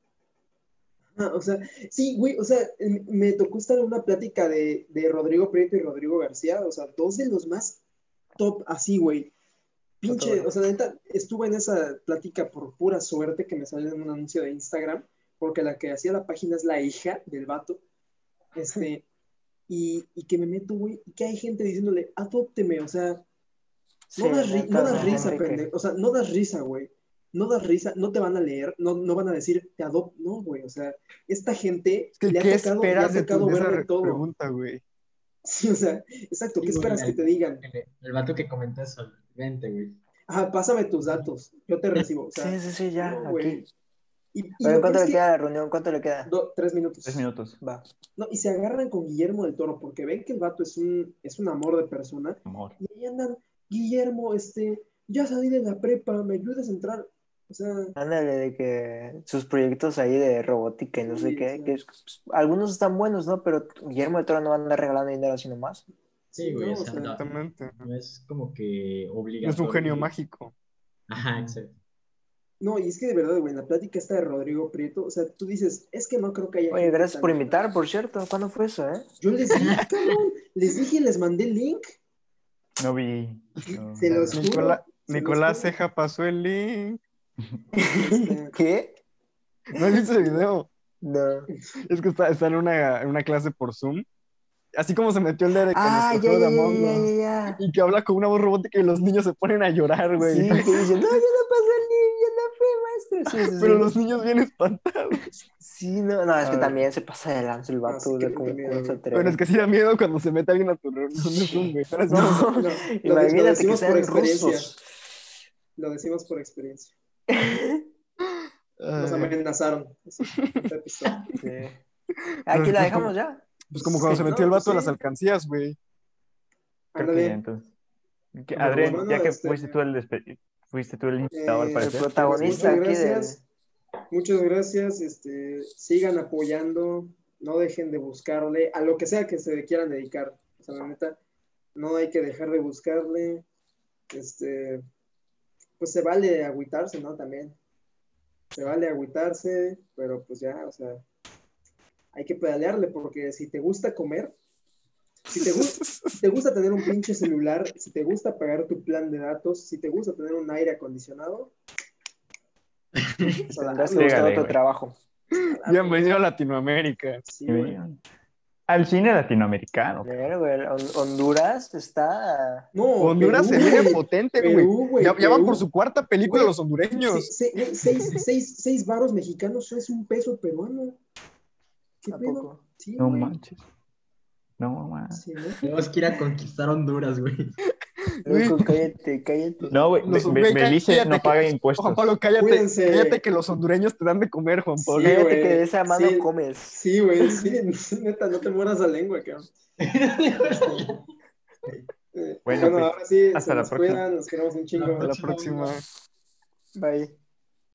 Ah, o sea, sí, güey, o sea, me tocó estar en una plática de, de Rodrigo Prieto y Rodrigo García, o sea, dos de los más top así, güey. Pinche, o sea, neta, estuve en esa plática por pura suerte que me salió en un anuncio de Instagram, porque la que hacía la página es la hija del vato, este, y, y que me meto, güey, y que hay gente diciéndole, adópteme, o sea, no Sí, das, ri- neta, no das risa, que- pendejo. O sea, no das risa, güey. No das risa, no te van a leer, no, no van a decir, te adopto. No, güey. O sea, esta gente Es que, le ha ¿qué tocado, le ha tocado de ver de todo. pregunta, güey? Sí, o sea, exacto. ¿Qué Sí, güey, esperas que el- te digan? El, el vato que comentó eso, vente, güey. Ajá, pásame tus datos. Yo te recibo. O sea, Sí, sí, sí, ya, no, güey. aquí. Y, y Pero lo ¿en cuánto le queda la reunión? ¿Cuánto le queda? do- tres minutos. Tres minutos. Va. No, y se agarran con Guillermo del Toro porque ven que el vato es un, es un amor de persona. Amor. Y ahí andan, Guillermo, este, ya salí de la prepa, ¿me ayudas a entrar? O sea, Ándale, de que sus proyectos ahí de robótica y no sé qué, sí. que es- pues, algunos están buenos, ¿no? Pero Guillermo de Toro no va a andar regalando dinero así nomás. Sí, güey, no, o sea, o sea, no, Exactamente. no es como que No obligatorio. es un genio mágico. Ajá, exacto. No, y es que de verdad, güey, en la plática esta de Rodrigo Prieto, o sea, tú dices, es que no creo que haya. Oye, gracias por invitar, por cierto. ¿Cuándo fue eso, eh? Yo les dije, cabrón, les dije y les mandé el link. No vi. no, Se los juro. Nicolás, se los juro. Ceja pasó el link. ¿Qué? ¿No has visto el video? No. Es que está, está en, una, en una clase por Zoom. Así como se metió el de con Ah, nuestro ya, de Among Us. ya. Y que habla con una voz robótica y los niños se ponen a llorar, güey. Sí, que dicen, no, yo no pasé el link, yo no fui maestro. Sí, sí, Pero sí. los niños bien espantados. Sí, no, no, es que también se pasa de lanza el vato, qué como. Bueno, es que sí da miedo cuando se mete alguien a tu reunión de No, No, imagínate que decimos por sean rusos. Lo decimos por experiencia. Nos amenazaron. Eso. Aquí la dejamos ya. Pues como cuando se No, metió el vato pues a las sí. alcancías, güey. Creo que Ándale. ya, entonces. Adrián, bueno, ya que este- fuiste tú el despe- fuiste tú el invitado al Eh, parecer. El protagonista Muchas gracias. Muchas gracias. Este, sigan apoyando. No dejen de buscarle a lo que sea que se quieran dedicar. O sea, la neta, no hay que dejar de buscarle. Este, pues se vale agüitarse, ¿no? También. Se vale agüitarse, pero pues ya, o sea, hay que pedalearle porque si te gusta comer, si te, si te gusta tener un pinche celular, si te gusta pagar tu plan de datos, si te gusta tener un aire acondicionado, a Tendrás que darle. buscar Llégale, otro güey. trabajo. Bienvenido a Latinoamérica. Sí, güey. Al cine latinoamericano. Ver, güey, Hon- Honduras está... No, Honduras se Perú, viene potente, güey. Perú, güey. Ya, ya van por su cuarta película Güey, los hondureños. Se- se- seis, seis, seis varos mexicanos es un peso peruano. ¿Qué ¿A pedo? poco? Sí, No güey. manches. No manches. Sí, ¿no? Tenemos que ir a conquistar Honduras, güey. Loco, cállate, cállate. No, güey. Los- Belice cállate no que- paga impuestos. Juan Pablo, cállate, Cuídense. cállate que los hondureños te dan de comer, Juan Pablo. Sí, Cállate güey. que de esa mano Sí. comes. Sí, güey, sí, neta, no te mueras la lengua, cabrón. Bueno, pues, ahora sí, hasta se la nos próxima. cuidan, nos queremos un chingo. Hasta la próxima. Bye.